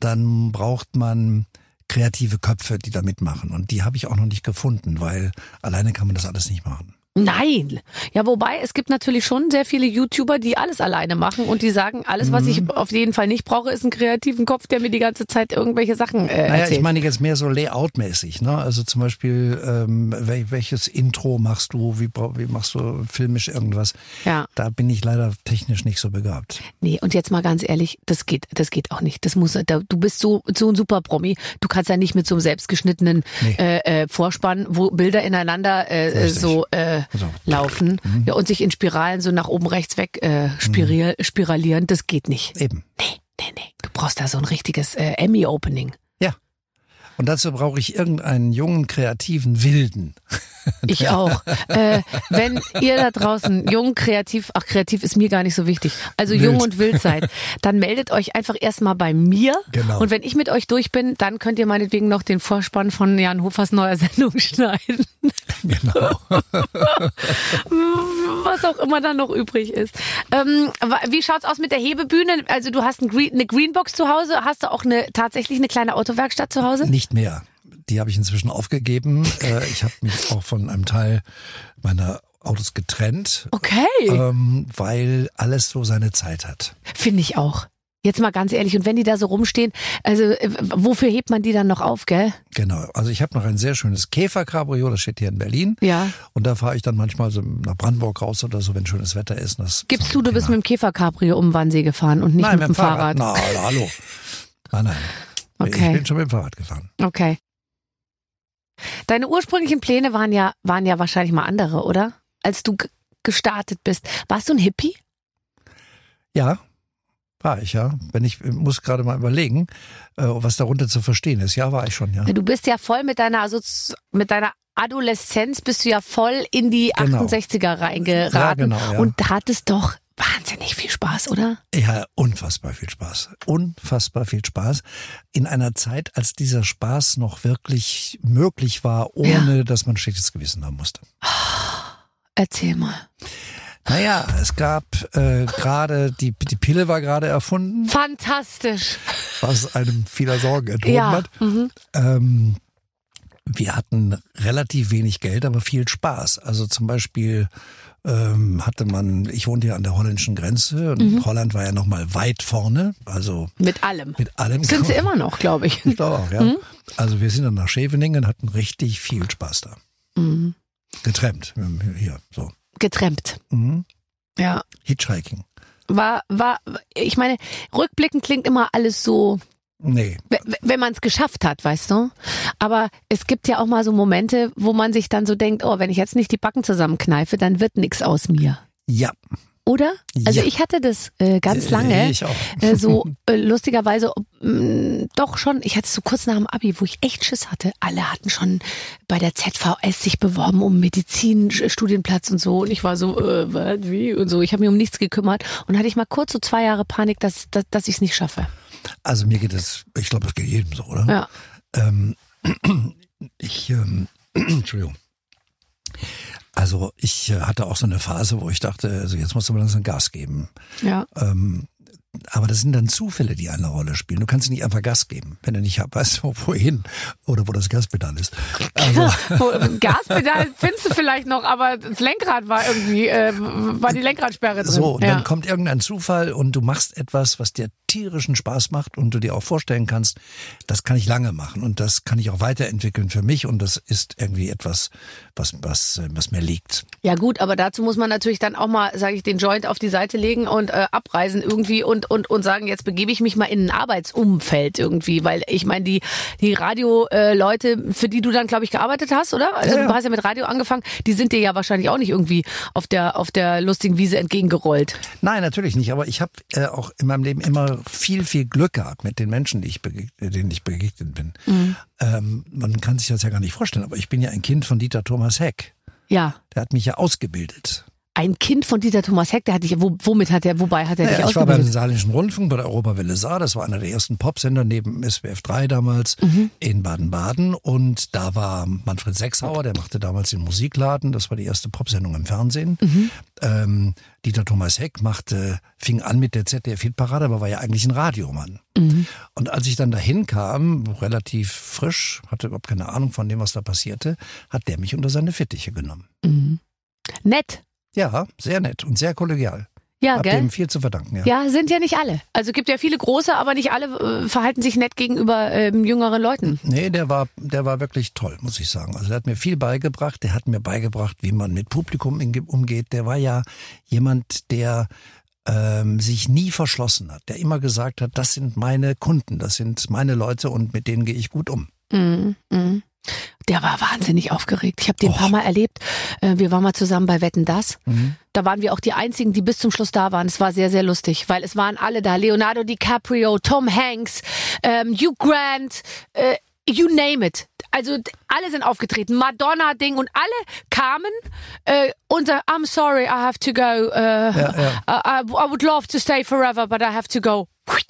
dann braucht man kreative Köpfe, die da mitmachen. Und die habe ich auch noch nicht gefunden, weil alleine kann man das alles nicht machen. Nein. Ja, wobei es gibt natürlich schon sehr viele YouTuber, die alles alleine machen und die sagen, alles, was Mhm. ich auf jeden Fall nicht brauche, ist einen kreativen Kopf, der mir die ganze Zeit irgendwelche Sachen äh, Naja, erzählt. ich meine jetzt mehr so Layout-mäßig. Ne? Also zum Beispiel, ähm, wel welches Intro machst du, wie, wie machst du filmisch irgendwas? ja. Da bin ich leider technisch nicht so begabt. Nee, und jetzt mal ganz ehrlich, das geht, das geht auch nicht. Das muss, da, du bist so, so ein super Promi. Du kannst ja nicht mit so einem selbstgeschnittenen Nee. äh, äh, Vorspann, wo Bilder ineinander äh, so äh, Also, laufen ja, und sich in Spiralen so nach oben rechts weg äh, spiril, spiralieren. Das geht nicht. Eben. Nee, nee, nee. Du brauchst da so ein richtiges äh, Emmy-Opening. Ja. Und dazu brauche ich irgendeinen jungen, kreativen Wilden. Ich auch. äh, wenn ihr da draußen jung, kreativ, ach, kreativ ist mir gar nicht so wichtig, also Wild. jung und wild seid, dann meldet euch einfach erstmal bei mir. Genau. Und wenn ich mit euch durch bin, dann könnt ihr meinetwegen noch den Vorspann von Jan Hofers neuer Sendung schneiden. Genau. Was auch immer da noch übrig ist. Ähm, wie schaut's aus mit der Hebebühne? Also du hast ein Green, eine Greenbox zu Hause, hast du auch eine tatsächlich eine kleine Autowerkstatt zu Hause? Nicht mehr. Die habe ich inzwischen aufgegeben. Äh, ich habe mich auch von einem Teil meiner Autos getrennt, Okay. ähm, weil alles so seine Zeit hat. Finde ich auch. Jetzt mal ganz ehrlich, und wenn die da so rumstehen, also äh, wofür hebt man die dann noch auf, gell? Genau. Also ich habe noch ein sehr schönes Käfer-Cabrio, das steht hier in Berlin. Ja. Und da fahre ich dann manchmal so nach Brandenburg raus oder so, wenn schönes Wetter ist. Das Gibst du, du bist mit dem Käfer-Cabrio um Wannsee gefahren und nicht Nein, mit dem Fahrrad. Na, hallo. Nein, nein. Okay. Ich bin schon mit dem Fahrrad gefahren. Okay. Deine ursprünglichen Pläne waren ja, waren ja wahrscheinlich mal andere, oder? Als du gestartet bist. Warst du ein Hippie? Ja, war ich ja. Wenn ich ich muss gerade mal überlegen, äh, was darunter zu verstehen ist. Ja, war ich schon, ja. Du bist ja voll mit deiner, also mit deiner Adoleszenz bist du ja voll in die Genau. 68er reingeraten Ja, genau, ja. und hattest doch wahnsinnig viel Spaß, oder? Ja, unfassbar viel Spaß. Unfassbar viel Spaß. In einer Zeit, als dieser Spaß noch wirklich möglich war, ohne dass man schlechtes Gewissen haben musste. Erzähl mal. Naja, es gab äh, gerade, die, die Pille war gerade erfunden, Fantastisch. was einem vieler Sorgen enthoben Ja. hat. Mhm. Ähm, wir hatten relativ wenig Geld, aber viel Spaß. Also zum Beispiel ähm, hatte man, ich wohnte ja an der holländischen Grenze und Mhm. Holland war ja noch mal weit vorne, also Mit allem. mit allem. Sind sie immer noch, glaube ich. Ich glaube auch, ja. Also wir sind dann nach Scheveningen, hatten richtig viel Spaß da. Mhm. Getrennt, hier, so. Getrennt. Mhm. Ja. Hitchhiking. War, war, ich meine, rückblickend klingt immer alles so, Nee, wenn man es geschafft hat, weißt du? Aber es gibt ja auch mal so Momente, wo man sich dann so denkt, oh, wenn ich jetzt nicht die Backen zusammenkneife, dann wird nix aus mir. ja. Oder? Also Ja. ich hatte das äh, ganz Äh, lange. Ich auch. Äh, so äh, lustigerweise mh, doch schon, ich hatte es so kurz nach dem Abi, wo ich echt Schiss hatte. Alle hatten schon bei der ZVS sich beworben um Medizinstudienplatz und so und ich war so, äh, was, wie und so. Ich habe mich um nichts gekümmert und hatte ich mal kurz so zwei Jahre Panik, dass, dass, dass ich es nicht schaffe. Also mir geht es, ich glaube, das geht jedem so, oder? Ja. Ähm, ich, ähm, Entschuldigung. Also ich äh, hatte auch so eine Phase, wo ich dachte, also jetzt musst du mal langsam Gas geben. Ja. Ähm, aber das sind dann Zufälle, die eine Rolle spielen. Du kannst nicht einfach Gas geben, wenn du nicht weißt, wohin oder wo das Gaspedal ist. Also. Gaspedal findest du vielleicht noch, aber das Lenkrad war irgendwie, äh, war die Lenkradsperre drin. So, und ja. dann kommt irgendein Zufall und du machst etwas, was dir tierischen Spaß macht und du dir auch vorstellen kannst, das kann ich lange machen und das kann ich auch weiterentwickeln für mich und das ist irgendwie etwas, was, was, was mir liegt. Ja gut, aber dazu muss man natürlich dann auch mal, sage ich, den Joint auf die Seite legen und äh, abreisen irgendwie und, und, und sagen, jetzt begebe ich mich mal in ein Arbeitsumfeld irgendwie, weil ich meine, die, die Radio-Leute, äh, für die du dann, glaube ich, gearbeitet hast, oder? Also Ja, ja. du hast ja mit Radio angefangen, die sind dir ja wahrscheinlich auch nicht irgendwie auf der, auf der lustigen Wiese entgegengerollt. Nein, natürlich nicht. Aber ich habe äh, auch in meinem Leben immer viel, viel Glück gehabt mit den Menschen, die ich denen ich begegnet bin. Ähm, man kann sich das ja gar nicht vorstellen, aber ich bin ja ein Kind von Dieter Thomas Heck. Ja. Der hat mich ja ausgebildet. Ein Kind von Dieter Thomas Heck, der hat dich, wo, womit hat er, wobei hat er dich Naja, ich war beim? Saarländischen Rundfunk bei der Europawelle Saar. Das war einer der ersten Popsender neben SWF 3 damals Mhm. in Baden-Baden. Und da war Manfred Sechshauer, der machte damals den Musikladen. Das war die erste Popsendung im Fernsehen. Mhm. Ähm, Dieter Thomas Heck machte, fing an mit der ZDF-Hitparade, aber war ja eigentlich ein Radiomann. Mhm. Und als ich dann dahin kam, relativ frisch, hatte überhaupt keine Ahnung von dem, was da passierte, hat der mich unter seine Fittiche genommen. Nett. Ja, sehr nett und sehr kollegial. Ja, Hab gell? dem viel zu verdanken, ja. Ja, sind ja nicht alle. Also gibt ja viele große, aber nicht alle äh, verhalten sich nett gegenüber ähm, jüngeren Leuten. Nee, der war, der war wirklich toll, muss ich sagen. Also der hat mir viel beigebracht. Der hat mir beigebracht, wie man mit Publikum umgeht. Der war ja jemand, der ähm, sich nie verschlossen hat, der immer gesagt hat, das sind meine Kunden, das sind meine Leute und mit denen gehe ich gut um. Mhm. Mhm. Der war wahnsinnig aufgeregt. Ich habe den ein paar Mal erlebt. Äh, Wir waren mal zusammen bei Wetten Das. Da waren wir auch die einzigen, die bis zum Schluss da waren. Es war sehr, sehr lustig, weil es waren alle da. Leonardo DiCaprio, Tom Hanks, ähm, Hugh Grant, äh, you name it. Also alle sind aufgetreten. Madonna Ding und alle kamen äh, und sagen, I'm sorry, I have to go. Äh, I, I would love to stay forever, but I have to go.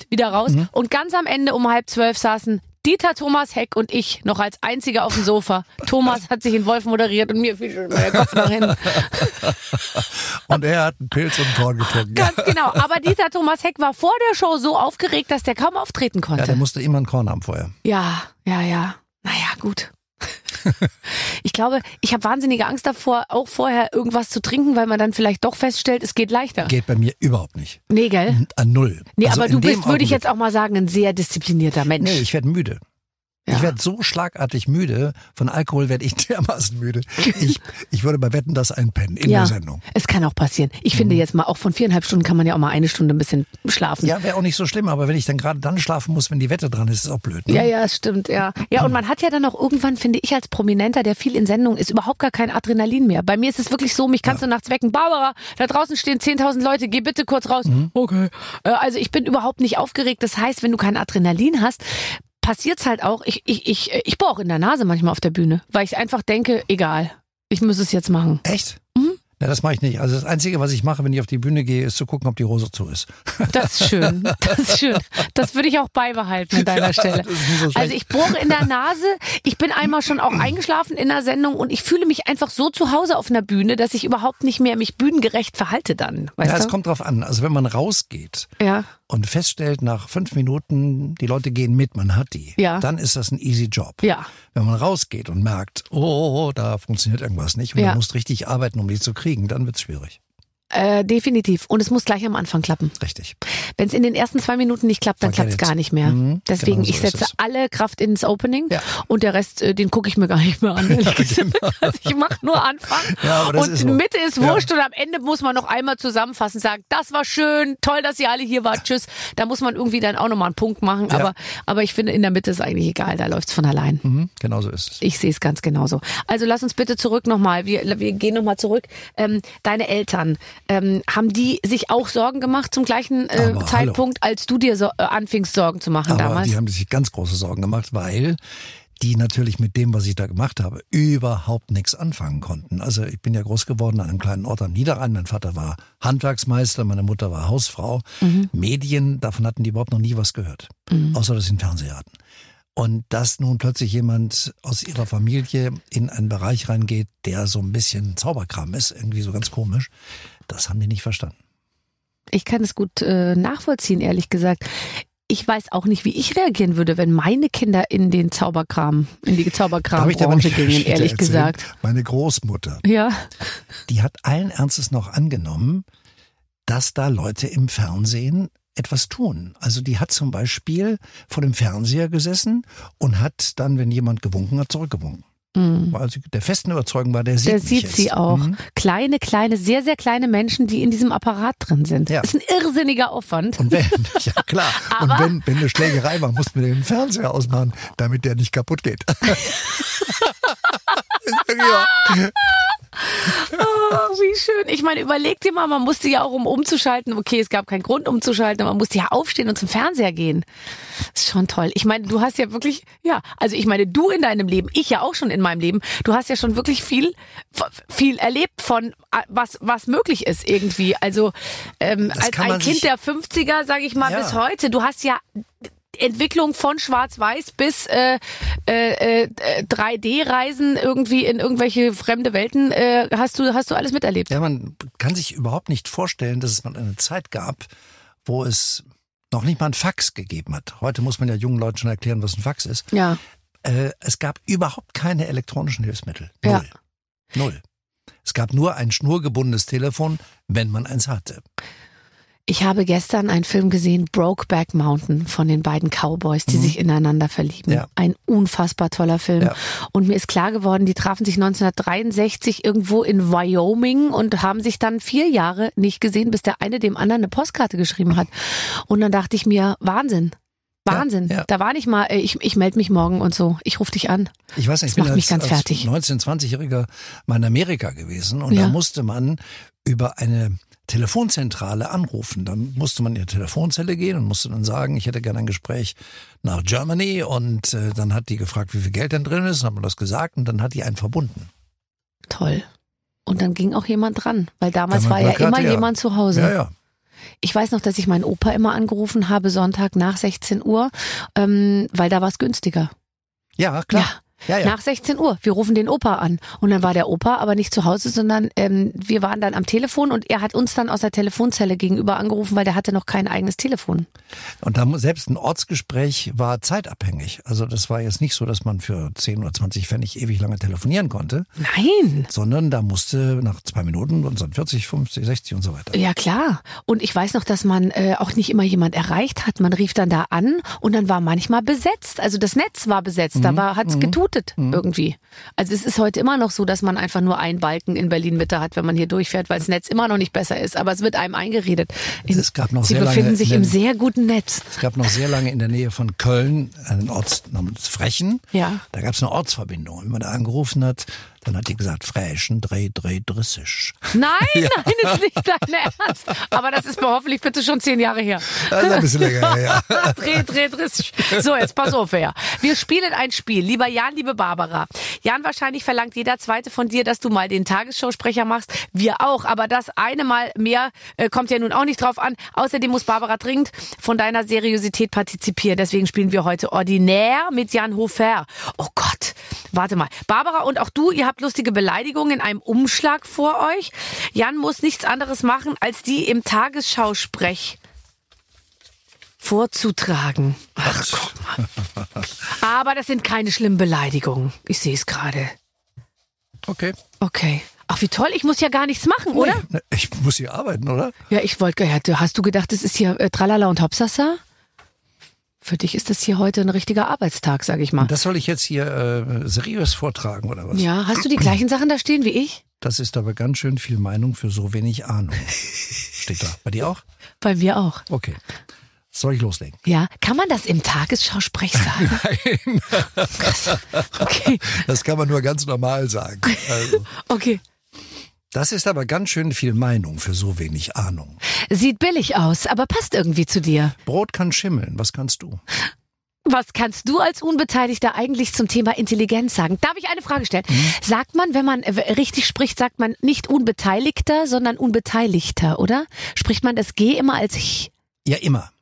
Wieder raus. Und ganz am Ende um halb zwölf saßen Dieter Thomas Heck und ich noch als einziger auf dem Sofa. Thomas hat sich in Wolf moderiert und mir fiel schon der Kopf nach hinten. Und er hat einen Pilz und Korn getrunken. Ganz genau. Aber Dieter Thomas Heck war vor der Show so aufgeregt, dass der kaum auftreten ja, der konnte. musste immer ein Korn haben vorher. Ja, ja, ja. Naja, gut. Ich glaube, ich habe wahnsinnige Angst davor, auch vorher irgendwas zu trinken, weil man dann vielleicht doch feststellt, es geht leichter. Geht bei mir überhaupt nicht. Nee, gell? An null. Nee, Also aber du bist, würde ich jetzt auch mal sagen, ein sehr disziplinierter Mensch. Nee, ich werde müde. Ja. Ich werde so schlagartig müde. Von Alkohol werde ich dermaßen müde. Ich, ich würde bei Wetten das einpennen in ja, der Sendung. es kann auch passieren. Ich finde Mhm. jetzt mal, auch von viereinhalb Stunden kann man ja auch mal eine Stunde ein bisschen schlafen. Ja, wäre auch nicht so schlimm, aber wenn ich dann gerade dann schlafen muss, wenn die Wette dran ist, ist es auch blöd. Ne? Ja, ja, es stimmt, ja. Ja, und man hat ja dann auch irgendwann, finde ich, als Prominenter, der viel in Sendungen ist, überhaupt gar kein Adrenalin mehr. Bei mir ist es wirklich so, mich kannst du nachts wecken. Barbara, da draußen stehen 10.000 Leute, geh bitte kurz raus. Mhm. Okay. Äh, Also ich bin überhaupt nicht aufgeregt. Das heißt, wenn du kein Adrenalin hast, passiert's halt auch. Ich, ich, ich, ich bohre in der Nase manchmal auf der Bühne, weil ich einfach denke, egal, ich muss es jetzt machen. Echt? Mhm. Ja, das mache ich nicht. Also das Einzige, was ich mache, wenn ich auf die Bühne gehe, ist zu gucken, ob die Hose zu ist. Das ist schön. Das ist schön. Das würde ich auch beibehalten an deiner Stelle. ist nicht so. Also ich bohre in der Nase. Ich bin einmal schon auch eingeschlafen in der Sendung und ich fühle mich einfach so zu Hause auf einer Bühne, dass ich überhaupt nicht mehr mich bühnengerecht verhalte dann. Weißt Ja, es kommt drauf an. Also wenn man rausgeht ja. Und feststellt, nach fünf Minuten, die Leute gehen mit, man hat die, Ja. dann ist das ein easy Job. Ja. Wenn man rausgeht und merkt, oh, da funktioniert irgendwas nicht und Ja. du musst richtig arbeiten, um die zu kriegen, dann wird's schwierig. Äh, definitiv. Und es muss gleich am Anfang klappen. Richtig. Wenn es in den ersten zwei Minuten nicht klappt, dann klappt es gar nicht mehr. Mhm, Deswegen, genau so ich setze es. alle Kraft ins Opening Ja. und der Rest, äh, den gucke ich mir gar nicht mehr an. ehrlich gesagt. Also ich mache nur Anfang Ja, und ist. Mitte ist Ja. wurscht und am Ende muss man noch einmal zusammenfassen, sagen, das war schön, toll, dass ihr alle hier wart, tschüss. Da muss man irgendwie dann auch nochmal einen Punkt machen, Ja. aber, aber ich finde, in der Mitte ist eigentlich egal, da läuft's von allein. Mhm, genau so ist es. Ich sehe es ganz genauso. Also lass uns bitte zurück nochmal. Wir, wir gehen nochmal zurück. Ähm, deine Eltern, ähm, haben die sich auch Sorgen gemacht zum gleichen äh, Aber Zeitpunkt, als du dir so, äh, anfingst, Sorgen zu machen Aber damals? die haben sich ganz große Sorgen gemacht, weil die natürlich mit dem, was ich da gemacht habe, überhaupt nichts anfangen konnten. Also ich bin ja groß geworden an einem kleinen Ort am Niederrhein. Mein Vater war Handwerksmeister, meine Mutter war Hausfrau. Mhm. Medien, davon hatten die überhaupt noch nie was gehört. Außer dass sie einen Fernseher hatten. Und dass nun plötzlich jemand aus ihrer Familie in einen Bereich reingeht, der so ein bisschen Zauberkram ist, irgendwie so ganz komisch, das haben die nicht verstanden. Ich kann es gut äh, nachvollziehen, ehrlich gesagt. Ich weiß auch nicht, wie ich reagieren würde, wenn meine Kinder in den Zauberkram, in die Zauberkrambranche gingen, ehrlich erzählen? gesagt. Meine Großmutter, Ja. die hat allen Ernstes noch angenommen, dass da Leute im Fernsehen etwas tun. Also die hat zum Beispiel vor dem Fernseher gesessen und hat dann, wenn jemand gewunken hat, zurückgewunken. Weil sie der festen Überzeugung war, der sieht Der sieht jetzt. sie auch. Mhm. Kleine, kleine, sehr, sehr kleine Menschen, die in diesem Apparat drin sind. Ja. Das ist ein irrsinniger Aufwand. Und wenn, ja klar, und wenn, wenn eine Schlägerei war, mussten wir den Fernseher ausmachen, damit der nicht kaputt geht. Oh, wie schön. Ich meine, überleg dir mal, man musste ja auch, um umzuschalten, okay, es gab keinen Grund umzuschalten, aber man musste ja aufstehen und zum Fernseher gehen. Das ist schon toll. Ich meine, du hast ja wirklich, ja, also ich meine, du in deinem Leben, ich ja auch schon in meinem Leben, du hast ja schon wirklich viel, viel erlebt von, äh, was, was möglich ist irgendwie. Also, ähm, als ein Kind der 50er, sage ich mal, Ja. bis heute, du hast ja Entwicklung von Schwarz-Weiß bis äh, äh, äh, 3D-Reisen irgendwie in irgendwelche fremde Welten äh, hast du hast du alles miterlebt. Ja, man kann sich überhaupt nicht vorstellen, dass es mal eine Zeit gab, wo es noch nicht mal ein Fax gegeben hat. Heute muss man ja jungen Leuten schon erklären, was ein Fax ist. Ja. Äh, es gab überhaupt keine elektronischen Hilfsmittel. Null. Ja. Null. Es gab nur ein schnurgebundenes Telefon, wenn man eins hatte. Ich habe gestern einen Film gesehen, Brokeback Mountain, von den beiden Cowboys, die sich ineinander verlieben. Mhm. Ja. Ein unfassbar toller Film. Ja. Und mir ist klar geworden, die trafen sich 1963 irgendwo in Wyoming und haben sich dann vier Jahre nicht gesehen, bis der eine dem anderen eine Postkarte geschrieben hat. Und dann dachte ich mir, Wahnsinn. Wahnsinn. Ja, ja. Da war nicht mal, äh, ich, ich melde mich morgen und so. Ich rufe dich an. Ich weiß nicht, ich Das bin als, ganz als fertig. 19-, 20-Jähriger mal in Amerika gewesen und Ja. da musste man über eine Telefonzentrale anrufen. Dann musste man in die Telefonzelle gehen und musste dann sagen, ich hätte gerne ein Gespräch nach Germany und äh, dann hat die gefragt, wie viel Geld denn drin ist, dann hat man das gesagt und dann hat die einen verbunden. Toll. Und dann ging auch jemand dran, weil damals war ja immer ja. jemand zu Hause. Ja, ja. Ich weiß noch, dass ich meinen Opa immer angerufen habe, Sonntag nach 16 Uhr, ähm, weil da war es günstiger. Ja, klar. Ja, ja. Nach 16 Uhr. Wir rufen den Opa an. Und dann war der Opa aber nicht zu Hause, sondern ähm, wir waren dann am Telefon und er hat uns dann aus der Telefonzelle gegenüber angerufen, weil der hatte noch kein eigenes Telefon. Und da selbst ein Ortsgespräch war zeitabhängig. Also das war jetzt nicht so, dass man für 10 oder 20 Pfennig ewig lange telefonieren konnte, Nein. sondern da musste nach zwei Minuten und dann 40, 50, 60 und so weiter. Ja, klar. Und ich weiß noch, dass man äh, auch nicht immer jemand erreicht hat. Man rief dann da an und dann war manchmal besetzt. Also das Netz war besetzt. Da war, hat's getutet irgendwie. Also es ist heute immer noch so, dass man einfach nur einen Balken in Berlin Mitte hat, wenn man hier durchfährt, weil das Netz immer noch nicht besser ist. Aber es wird einem eingeredet. In, Es gab noch Sie sehr lange befinden sich in im sehr guten Netz. Es gab noch sehr lange in der Nähe von Köln einen Ort namens Frechen. Ja. Da gab es eine Ortsverbindung. Wenn man da angerufen hat, dann hat die gesagt, Frechen, dreh, dreh, drissisch. Nein, nein, ist nicht dein Ernst. Aber das ist mir hoffentlich bitte schon zehn Jahre her. Das ist ein bisschen länger her, ja. dreh, dreh, dreh. So, jetzt pass auf, her. Wir spielen ein Spiel. Lieber Jan, liebe Barbara. Jan, wahrscheinlich verlangt jeder Zweite von dir, dass du mal den Tagesschausprecher machst. Wir auch. Aber das eine Mal mehr äh, kommt ja nun auch nicht drauf an. Außerdem muss Barbara dringend von deiner Seriosität partizipieren. Deswegen spielen wir heute ordinär mit Jan Hofer. Oh Gott. Warte mal. Barbara und auch du, ihr habt lustige Beleidigungen in einem Umschlag vor euch. Jan muss nichts anderes machen, als die im Tagesschausprech vorzutragen. Ach, guck mal. Aber das sind keine schlimmen Beleidigungen. Ich sehe es gerade. Okay. Okay. Ach, wie toll. Ich muss ja gar nichts machen, oder? Nee, Ich muss hier arbeiten, oder? Ja, ich wollte, ja, hast du gedacht, das ist hier äh, Tralala und Hopsasa? Für dich ist das hier heute ein richtiger Arbeitstag, sag ich mal. Das soll ich jetzt hier äh, seriös vortragen, oder was? Ja, hast du die gleichen Sachen da stehen wie ich? Das ist aber ganz schön viel Meinung für so wenig Ahnung. Steht da. Bei dir auch? Bei mir auch. Okay. Soll ich loslegen? Ja, kann man das im Tagesschausprech sagen? Nein. Okay, Das kann man nur ganz normal sagen. Also, okay. Das ist aber ganz schön viel Meinung für so wenig Ahnung. Sieht billig aus, aber passt irgendwie zu dir. Brot kann schimmeln. Was kannst du? Was kannst du als Unbeteiligter eigentlich zum Thema Intelligenz sagen? Darf ich eine Frage stellen? Sagt man, wenn man richtig spricht, sagt man nicht Unbeteiligter, sondern Unbeteiligter, oder? Spricht man das G immer als ich? Ja, immer.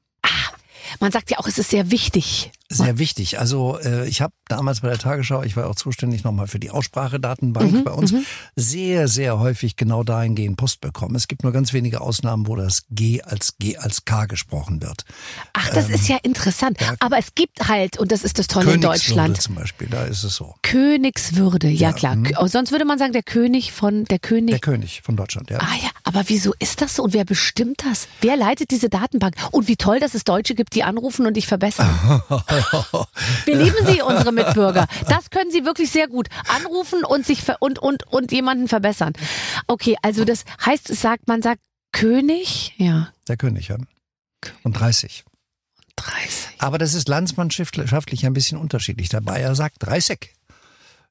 Man sagt ja auch, es ist sehr wichtig. Sehr wichtig. Also äh, ich habe damals bei der Tagesschau, ich war auch zuständig nochmal für die Aussprachedatenbank Mhm, bei uns, sehr, sehr häufig genau dahingehend Post bekommen. Es gibt nur ganz wenige Ausnahmen, wo das G als G als K gesprochen wird. Ach, das ist ja interessant. Aber es gibt halt, und das ist das Tolle in Deutschland, zum Beispiel, da ist es so. Königswürde. Ja, Ja, klar. mhm. K- Sonst würde man sagen, der König von der König. Der König von Deutschland, ja. Ah ja, aber wieso ist das so und wer bestimmt das? Wer leitet diese Datenbank? Und wie toll, dass es Deutsche gibt, die anrufen und dich verbessern. Wir lieben sie, unsere Mitbürger. Das können sie wirklich sehr gut. Anrufen und sich ver und, und, und jemanden verbessern. Okay, also das heißt, es sagt, man sagt König, ja, Der König, ja. Und 30. 30. Aber das ist landsmannschaftlich ein bisschen unterschiedlich. Der Bayer sagt 30.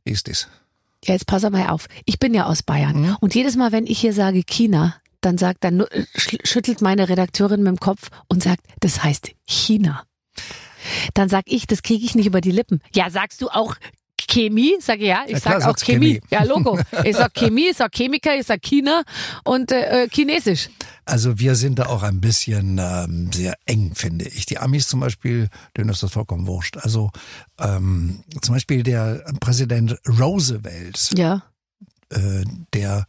Wie ist das? Ja, jetzt pass mal auf. Ich bin ja aus Bayern. Und jedes Mal, wenn ich hier sage China, dann sagt, dann schüttelt meine Redakteurin mit dem Kopf und sagt, das heißt China. Dann sag ich, das kriege ich nicht über die Lippen. Ja, sagst du auch Chemie? Sag ich ja, ich Ja, klar, sag auch Chemie. Chemie. Ja, Logo. Ich sag Chemie, ich sag Chemiker, ich sag China und äh, äh, Chinesisch. Also wir sind da auch ein bisschen ähm, sehr eng, finde ich. Die Amis zum Beispiel, denen ist das vollkommen wurscht. Also ähm, zum Beispiel der Präsident Roosevelt, Ja. äh, der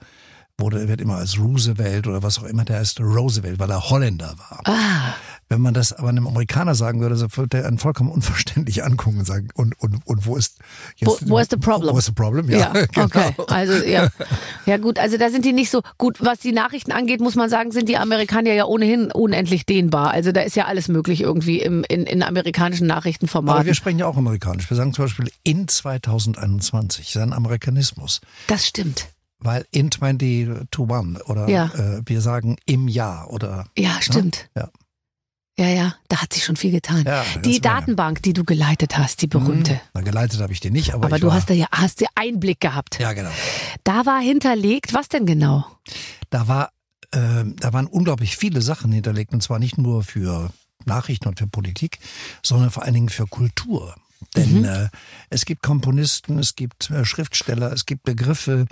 wurde, wird immer als Roosevelt oder was auch immer, der heißt Roosevelt, weil er Holländer war. Ah, Wenn man das aber einem Amerikaner sagen würde, so würde er einen vollkommen unverständlich angucken und sagen, und, und, und wo ist Wo- wo ist the problem? Wo ist the problem? ja, Ja, genau. okay. Also ja. Ja gut, also da sind die nicht so gut, was die Nachrichten angeht, muss man sagen, sind die Amerikaner ja ohnehin unendlich dehnbar. Also da ist ja alles möglich irgendwie im, in, in amerikanischen Aber Nachrichtenformaten. wir sprechen ja auch amerikanisch. Wir sagen zum Beispiel in 2021, das ist ein Amerikanismus. Das stimmt. Weil in 2021 oder Ja. äh, wir sagen im Jahr oder Ja, stimmt. Ja. Ja, ja, da hat sich schon viel getan. Ja, die. Datenbank, die du geleitet hast, die berühmte. Hm, Na, geleitet habe ich die nicht, aber, Aber du war, hast da ja hast ja Einblick gehabt. ja genau. Da war hinterlegt, was denn genau? Da war äh, da waren unglaublich viele Sachen hinterlegt und zwar nicht nur für Nachrichten und für Politik, sondern vor allen Dingen für Kultur. Denn Mhm. äh, es gibt Komponisten, es gibt äh, Schriftsteller, es gibt Begriffe,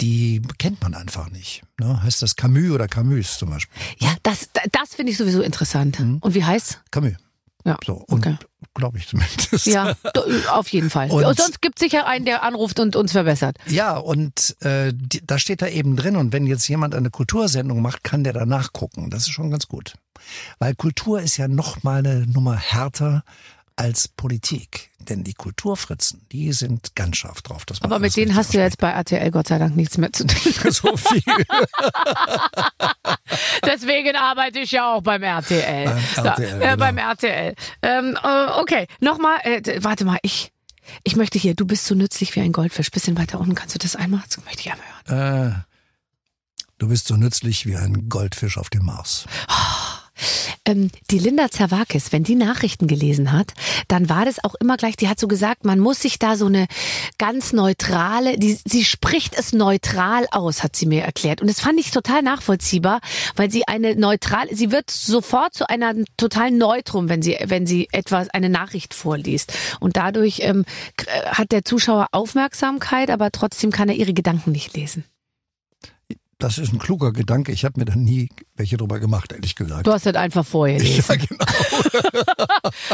die kennt man einfach nicht. Ne? Heißt das Camus oder Camus zum Beispiel? Ja, das, das finde ich sowieso interessant. Und wie heißt's? Camus. Ja. So, okay. glaube ich zumindest. Ja, auf jeden Fall. Und- Und sonst gibt sicher einen, der anruft und uns verbessert. Ja, und äh, die, da steht da eben drin. Und wenn jetzt jemand eine Kultursendung macht, kann der da nachgucken. Das ist schon ganz gut. Weil Kultur ist ja noch mal eine Nummer härter als Politik. Denn die Kulturfritzen, die sind ganz scharf drauf. Dass man Aber mit denen hast du jetzt bei RTL Gott sei Dank nichts mehr zu tun. so viel. Deswegen arbeite ich ja auch beim RTL. Beim RTL, ja, äh, genau. beim RTL. Ähm, äh, okay, nochmal, äh, warte mal, ich, ich möchte hier, du bist so nützlich wie ein Goldfisch. Bisschen weiter unten, kannst du das einmal? Das möchte ich einmal hören. äh, du bist so nützlich wie ein Goldfisch auf dem Mars. Ähm, die Linda Zerwakis, wenn die Nachrichten gelesen hat, dann war das auch immer gleich, die hat so gesagt, man muss sich da so eine ganz neutrale, die, sie spricht es neutral aus, hat sie mir erklärt. Und das fand ich total nachvollziehbar, weil sie eine neutral, sie wird sofort zu einer totalen Neutrum, wenn sie, wenn sie etwas, eine Nachricht vorliest. Und dadurch ähm, äh, hat der Zuschauer Aufmerksamkeit, aber trotzdem kann er ihre Gedanken nicht lesen. Das ist ein kluger Gedanke. Ich habe mir da nie welche drüber gemacht, ehrlich gesagt. Du hast das einfach vorgelesen. ja, genau.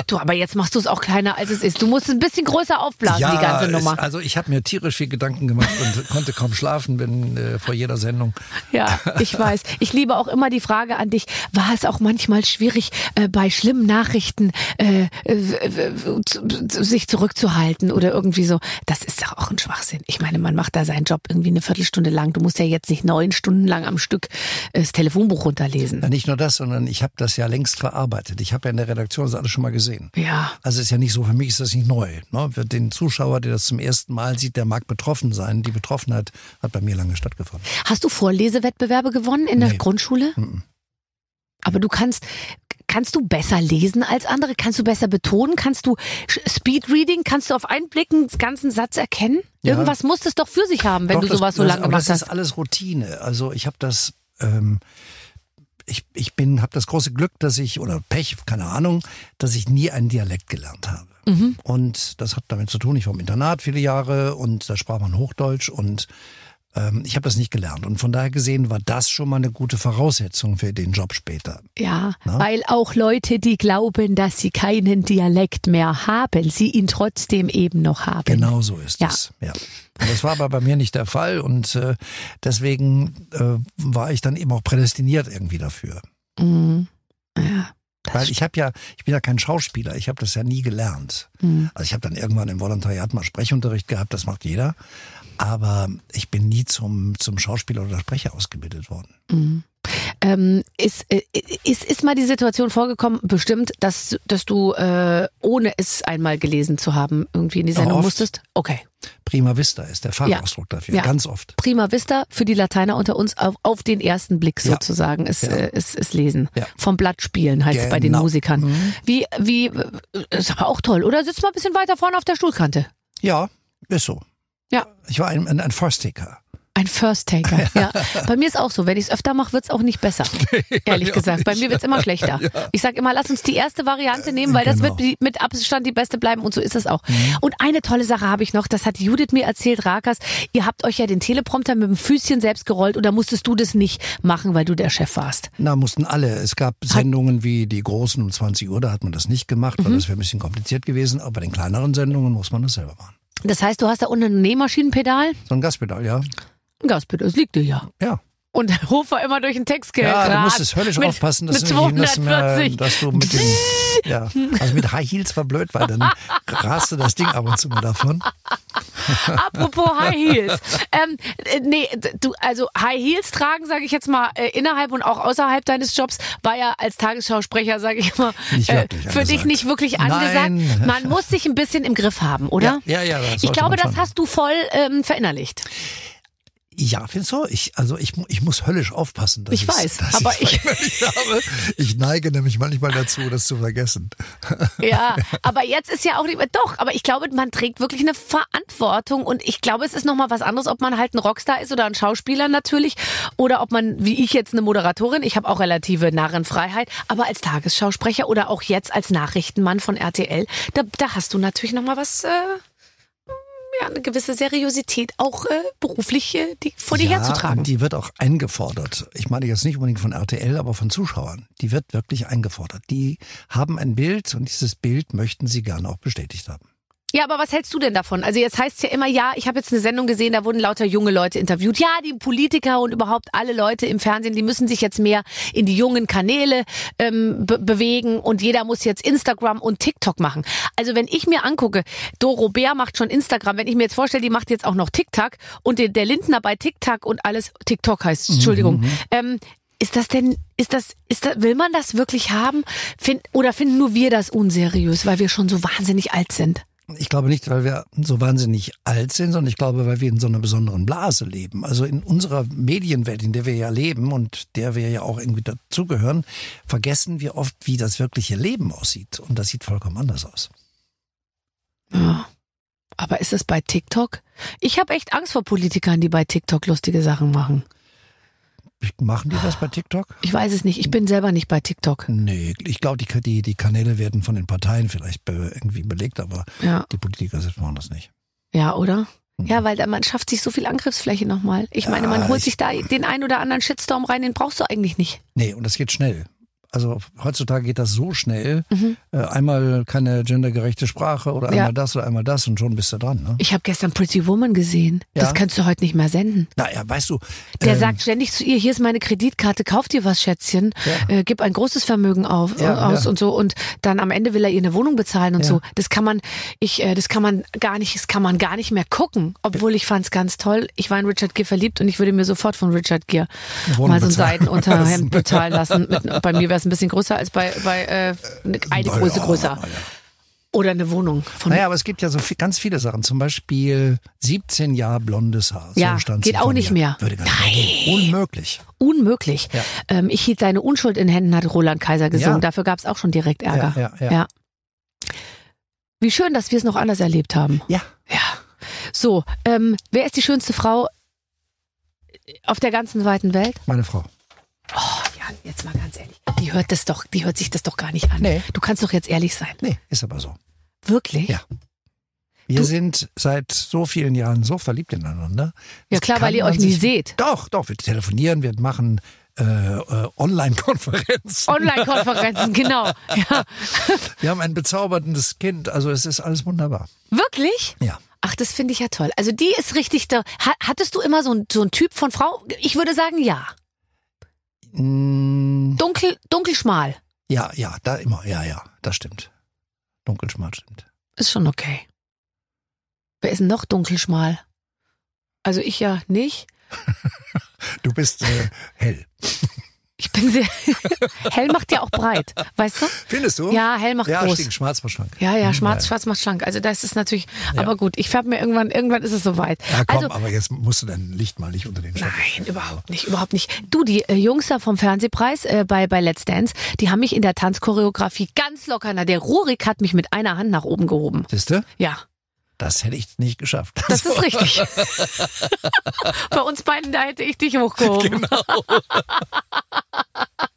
Du, aber jetzt machst du es auch kleiner, als es ist. Du musst es ein bisschen größer aufblasen, die ganze es- Nummer. also ich habe mir tierisch viel Gedanken gemacht und konnte kaum schlafen, bin äh, vor jeder Sendung. Ja, ich weiß. Ich liebe auch immer die Frage an dich, war es auch manchmal schwierig, äh, bei schlimmen Nachrichten äh, äh, sich zurückzuhalten oder irgendwie so? Das ist doch auch ein Schwachsinn. Ich meine, man macht da seinen Job irgendwie eine Viertelstunde lang. Du musst ja jetzt nicht neun Stunden lang am Stück äh, das Telefonbuch runterlesen. Na, nicht nur das, sondern ich habe das ja längst verarbeitet. Ich habe ja in der Redaktion das alles schon mal gesehen. Ja. Also ist ja nicht so, für mich ist das nicht neu. Ne? Für den Zuschauer, der das zum ersten Mal sieht, der mag betroffen sein. Die Betroffenheit hat bei mir lange stattgefunden. Hast du Vorlesewettbewerbe gewonnen in der Nee. Grundschule? Mhm. Aber du kannst, kannst du besser lesen als andere? Kannst du besser betonen? Kannst du Speedreading? Kannst du auf einen Blick einen ganzen Satz erkennen? Ja. Irgendwas muss es doch für sich haben, wenn Doch, du das- sowas so das, lange aber gemacht das ist hast. alles Routine. Also ich habe das, ähm, ich, ich bin, habe das große Glück, dass ich oder Pech, keine Ahnung, dass ich nie einen Dialekt gelernt habe. Und das hat damit zu tun. Ich war im Internat viele Jahre und da sprach man Hochdeutsch und Ähm, ich habe das nicht gelernt. Und von daher gesehen war das schon mal eine gute Voraussetzung für den Job später. Ja, Na? weil auch Leute, die glauben, dass sie keinen Dialekt mehr haben, sie ihn trotzdem eben noch haben. Genau so ist Ja. es. Ja. Das war aber bei mir nicht der Fall und äh, deswegen äh, war ich dann eben auch prädestiniert irgendwie dafür. Mhm. Ja. Weil ich habe ja, ich bin ja kein Schauspieler, ich habe das ja nie gelernt. Mhm. Also ich habe dann irgendwann im Volontariat mal Sprechunterricht gehabt, das macht jeder. Aber ich bin nie zum, zum Schauspieler oder Sprecher ausgebildet worden. Mhm. Ähm, ist, äh, ist, ist mal die Situation vorgekommen, bestimmt, dass, dass du, äh, ohne es einmal gelesen zu haben, irgendwie in die Sendung musstest? Okay. Prima vista ist der Fachausdruck dafür, Ja. ganz oft. Prima Vista für die Lateiner unter uns auf, auf den ersten Blick Ja. sozusagen ist, Ja. äh, ist, ist lesen. Ja. Vom Blatt spielen heißt es bei den Genau. Musikern. Mhm. Wie, wie, äh, ist aber auch toll, oder? Sitzt mal ein bisschen weiter vorne auf der Stuhlkante. Ja, ist so. Ja. Ich war ein, ein, ein First-Taker. Ein First Taker. Ja. Bei mir ist auch so. Wenn ich es öfter mache, wird es auch nicht besser. Ehrlich mir auch gesagt. Bei mir wird es immer schlechter. Ich sag immer, lass uns die erste Variante nehmen, weil das Genau. wird die- mit Abstand die beste bleiben und so ist es auch. Und eine tolle Sache habe ich noch, das hat Judith mir erzählt, Rakas. Ihr habt euch ja den Teleprompter mit dem Füßchen selbst gerollt oder musstest du das nicht machen, weil du der Chef warst? Na, mussten alle. Es gab Sendungen wie die großen um 20 Uhr, da hat man das nicht gemacht, Mhm. weil das wäre ein bisschen kompliziert gewesen. Aber bei den kleineren Sendungen muss man das selber machen. Das heißt, du hast da unten ein Nähmaschinenpedal? So ein Gaspedal, ja. Ein Gaspedal, das liegt dir ja. Ja. Und Hofer immer durch den Text Ja, gerast. du musst es höllisch mit, aufpassen, dass, mit du nicht- dass, 240. äh, dass du mit dem, ja, also mit High Heels war blöd, weil dann raste das Ding ab und zu mal davon. Apropos High Heels. ähm, äh, nee, du, also High Heels tragen, sage ich jetzt mal, äh, innerhalb und auch außerhalb deines Jobs, war ja als Tagesschausprecher, sage ich mal, äh, für dich nicht wirklich angesagt. Nein. Man muss sich ein bisschen im Griff haben, oder? Ja, ja, ja, Ich glaube, das hast du voll ähm, verinnerlicht. Ja, findest du? Ich, also ich, ich muss höllisch aufpassen. Dass Ich weiß, dass aber ich- verinnerlicht habe. Ich neige nämlich manchmal dazu, das zu vergessen. Ja, aber jetzt ist ja auch nicht mehr, doch, aber ich glaube, man trägt wirklich eine Verantwortung und ich glaube, es ist nochmal was anderes, ob man halt ein Rockstar ist oder ein Schauspieler natürlich oder ob man, wie ich jetzt, eine Moderatorin, ich habe auch relative Narrenfreiheit, aber als Tagesschausprecher oder auch jetzt als Nachrichtenmann von RTL, da, da hast du natürlich nochmal was, äh, ja, eine gewisse Seriosität auch äh, beruflich äh, die, vor dir ja, herzutragen. und die wird auch eingefordert. Ich meine jetzt nicht unbedingt von RTL, aber von Zuschauern. Die wird wirklich eingefordert. Die haben ein Bild und dieses Bild möchten sie gerne auch bestätigt haben. Ja, aber was hältst du denn davon? Also jetzt heißt es ja immer, ja, ich habe jetzt eine Sendung gesehen, da wurden lauter junge Leute interviewt. Ja, die Politiker und überhaupt alle Leute im Fernsehen, die müssen sich jetzt mehr in die jungen Kanäle ähm, be bewegen und jeder muss jetzt Instagram und TikTok machen. Also wenn ich mir angucke, Doro Bär macht schon Instagram, wenn ich mir jetzt vorstelle, die macht jetzt auch noch TikTok und der, der Lindner bei TikTok und alles, TikTok heißt, Entschuldigung, ähm, ist das denn, ist das, ist das, will man das wirklich haben? Find, oder finden nur wir das unseriös, weil wir schon so wahnsinnig alt sind? Ich glaube nicht, weil wir so wahnsinnig alt sind, sondern ich glaube, weil wir in so einer besonderen Blase leben. Also in unserer Medienwelt, in der wir ja leben und der wir ja auch irgendwie dazugehören, vergessen wir oft, wie das wirkliche Leben aussieht. Und das sieht vollkommen anders aus. Ja. Aber ist es bei TikTok? Ich habe echt Angst vor Politikern, die bei TikTok lustige Sachen machen. Machen die das bei TikTok? Ich weiß es nicht. Ich bin selber nicht bei TikTok. Nee, ich glaube, die, die, die Kanäle werden von den Parteien vielleicht irgendwie belegt, aber Ja, die Politiker selbst machen das nicht. ja, oder? Ja, weil man schafft sich so viel Angriffsfläche nochmal. Ich meine, man Ja, holt ich- sich da den ein oder anderen Shitstorm rein, den brauchst du eigentlich nicht. Nee, und das geht schnell. Also heutzutage geht das so schnell. Mhm. Äh, einmal keine gendergerechte Sprache oder Ja. einmal das oder einmal das und schon bist du dran. Ne? Ich habe gestern Pretty Woman gesehen. Das Ja. kannst du heute nicht mehr senden. Naja, weißt du. Der ähm, sagt ständig zu ihr, hier ist meine Kreditkarte, kauf dir was, Schätzchen, äh, gib ein großes Vermögen auf, Ja, äh, aus ja. und so und dann am Ende will er ihr eine Wohnung bezahlen und Ja. so. Das kann man, ich, äh, das kann man gar nicht, das kann man gar nicht mehr gucken, obwohl ich fand's ganz toll. Ich war in Richard Gere verliebt und ich würde mir sofort von Richard Gere Wohnung mal so ein lassen. bezahlen lassen. Mit, bei mir wäre es ein bisschen größer als bei, bei äh, eine Größe ja, größer. Oder eine Wohnung von Naja, aber es gibt ja so viel, ganz viele Sachen. Zum Beispiel 17 Jahre blondes Haar. Ja, so geht auch nicht mir. mehr. Würde gar nicht gehen. Unmöglich. unmöglich. Ja. Ähm, ich hielt deine Unschuld in Händen, hat Roland Kaiser gesungen. Ja. Dafür gab's auch schon direkt Ärger. Ja, ja, ja. Wie schön, dass wir es noch anders erlebt haben. Ja. Ja. So, ähm, wer ist die schönste Frau auf der ganzen weiten Welt? Meine Frau. Oh, Jetzt mal ganz ehrlich. Die hört das doch, die hört sich das doch gar nicht an. Nee. Du kannst doch jetzt ehrlich sein. Nee, ist aber so. Wirklich? Ja. Wir sind seit so vielen Jahren so verliebt ineinander. Ja klar, weil ihr euch nie seht. Doch, doch, wir telefonieren, wir machen äh, äh, Online-Konferenzen. Online-Konferenzen, genau. Ja. Wir haben ein bezauberndes Kind, also es ist alles wunderbar. Wirklich? Ja. Ach, das finde ich ja toll. Also die ist richtig da. Ha- Hattest du immer so ein, so ein Typ von Frau? Ich würde sagen, ja. Mm, Dunkel, dunkelschmal. Ja, ja, da immer, ja, ja, das stimmt. Dunkelschmal stimmt. Ist schon okay. Wer ist denn noch dunkelschmal? Also ich ja nicht. Du bist äh, hell. Ich bin sehr. hell macht ja auch breit. Weißt du? Findest du? Ja, hell macht ja, groß. stimmt, schwarz macht schlank. Ja, ja, Hm, schwarz, schwarz macht schlank. Also das ist natürlich, Ja. aber gut, ich färbe mir irgendwann, irgendwann ist es soweit. Ja, komm, also, aber jetzt musst du dein Licht mal nicht unter den Schatten. Nein, überhaupt nicht, überhaupt nicht. Du, die äh, Jungs da vom Fernsehpreis äh, bei, bei Let's Dance, die haben mich in der Tanzchoreografie ganz locker, na, der Rurik hat mich mit einer Hand nach oben gehoben. Siehst du? Ja, Das hätte ich nicht geschafft. das ist richtig. bei uns beiden, da hätte ich dich hochgehoben. Genau.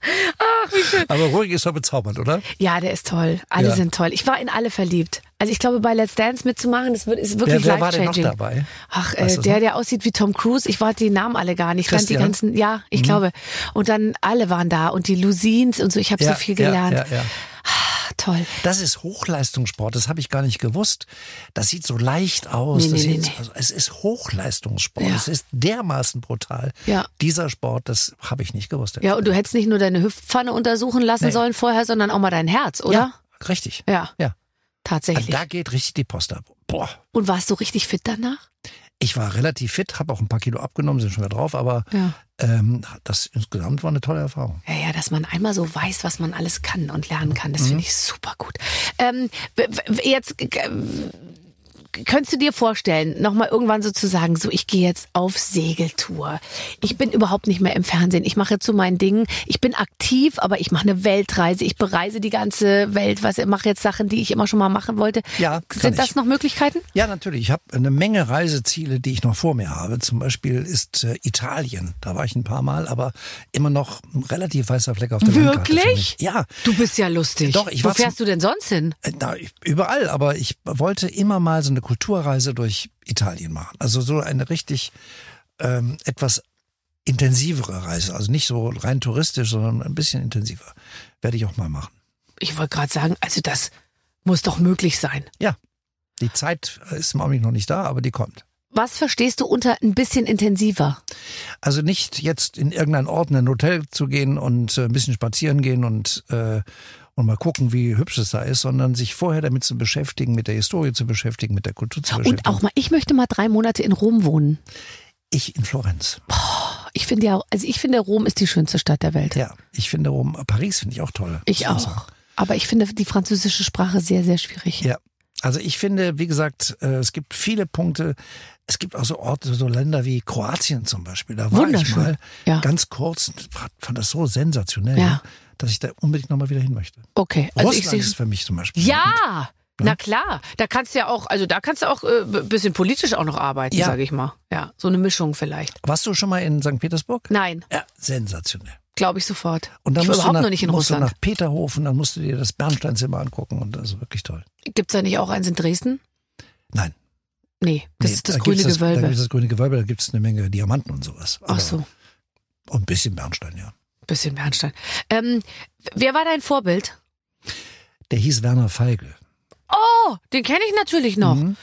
Ach, wie schön. Aber ruhig ist doch bezaubernd, oder? Ja, der ist toll. Alle Ja. sind toll. Ich war in alle verliebt. Also ich glaube, bei Let's Dance mitzumachen, das wird, ist wirklich noch life-changing. dabei? Ach, äh, der, der aussieht wie Tom Cruise. Ich war die Namen alle gar nicht. Dann die Christian? Mhm. ganzen, ja, ich glaube. Und dann alle waren da und die Lusins und so. Ich habe so viel gelernt. Ja, ja, ja. Toll. Das ist Hochleistungssport, das habe ich gar nicht gewusst. Das sieht so leicht aus. Nee, nee, nee. Also, es ist Hochleistungssport. Ja. Es ist dermaßen brutal. Ja. Dieser Sport, das habe ich nicht gewusst. Ja, und du hättest nicht nur deine Hüftpfanne untersuchen lassen sollen vorher, sondern auch mal dein Herz, oder? Ja, richtig. Ja, Ja. Also tatsächlich. da geht richtig die Post ab. Boah. Und warst du richtig fit danach? Ich war relativ fit, habe auch ein paar Kilo abgenommen, sind schon wieder drauf, aber Ja. Ähm, das insgesamt war eine tolle Erfahrung. Ja, ja, dass man einmal so weiß, was man alles kann und lernen kann, das Mhm. finde ich super gut. Ähm, jetzt könntest du dir vorstellen, nochmal irgendwann so zu sagen, so ich gehe jetzt auf Segeltour. Ich bin überhaupt nicht mehr im Fernsehen. Ich mache jetzt so mein Ding. Ich bin aktiv, aber ich mache eine Weltreise. Ich bereise die ganze Welt. Was mache jetzt Sachen, die ich immer schon mal machen wollte. Ja, Sind das ich. noch Möglichkeiten? Ja, natürlich. Ich habe eine Menge Reiseziele, die ich noch vor mir habe. Zum Beispiel ist äh, Italien. Da war ich ein paar Mal, aber immer noch ein relativ weißer Fleck auf der Wirklich? mich. Ja, Du bist ja lustig. Doch, ich Wo fährst du denn sonst hin? Äh, Na, überall, aber ich wollte immer mal so eine Kulturreise durch Italien machen. Also so eine richtig ähm, etwas intensivere Reise. Also nicht so rein touristisch, sondern ein bisschen intensiver. Werde ich auch mal machen. Ich wollte gerade sagen, also das muss doch möglich sein. Ja, die Zeit ist im Augenblick noch nicht da, aber die kommt. Was verstehst du unter ein bisschen intensiver? Also nicht jetzt in irgendein Ort in ein Hotel zu gehen und äh, ein bisschen spazieren gehen und, äh, und mal gucken, wie hübsch es da ist, sondern sich vorher damit zu beschäftigen, mit der Historie zu beschäftigen, mit der Kultur zu beschäftigen. Und auch mal, ich möchte mal drei Monate in Rom wohnen. ich in Florenz. Ich finde ja, also ich finde, Rom ist die schönste Stadt der Welt. Ja, ich finde Rom, Paris finde ich auch toll. Ich muss sagen. auch. Aber ich finde die französische Sprache sehr, sehr schwierig. Ja. Also ich finde, wie gesagt, äh, es gibt viele Punkte. Es gibt auch so Orte, so Länder wie Kroatien zum Beispiel. Da war ich mal Ja. ganz kurz, und fand- das so sensationell, Ja. dass ich da unbedingt nochmal wieder hin möchte. Okay. Also ich Russland ist für mich zum Beispiel. Ja! Na klar, da kannst du ja auch, also da kannst du auch äh, b- bisschen politisch auch noch arbeiten, Ja. sage ich mal. Ja, so eine Mischung vielleicht. Warst du schon mal in St. Petersburg? Nein, Ja, sensationell. glaube ich sofort. Und dann ich war musst du überhaupt nach, noch nicht in musst du Russland. nach Peterhofen, dann musst du dir das Bernsteinzimmer angucken und das ist wirklich toll. Gibt's da nicht auch eins in Dresden? Nein. Nee, das nee, ist das da grüne gibt's Da Gewölbe. gibt es das grüne Gewölbe, da gibt es eine Menge Diamanten und sowas. Ach so, Und ein bisschen Bernstein, ja. bisschen Bernstein. Ähm, wer war dein Vorbild? Der hieß Werner Feigl. Oh, den kenne ich natürlich noch. Mhm.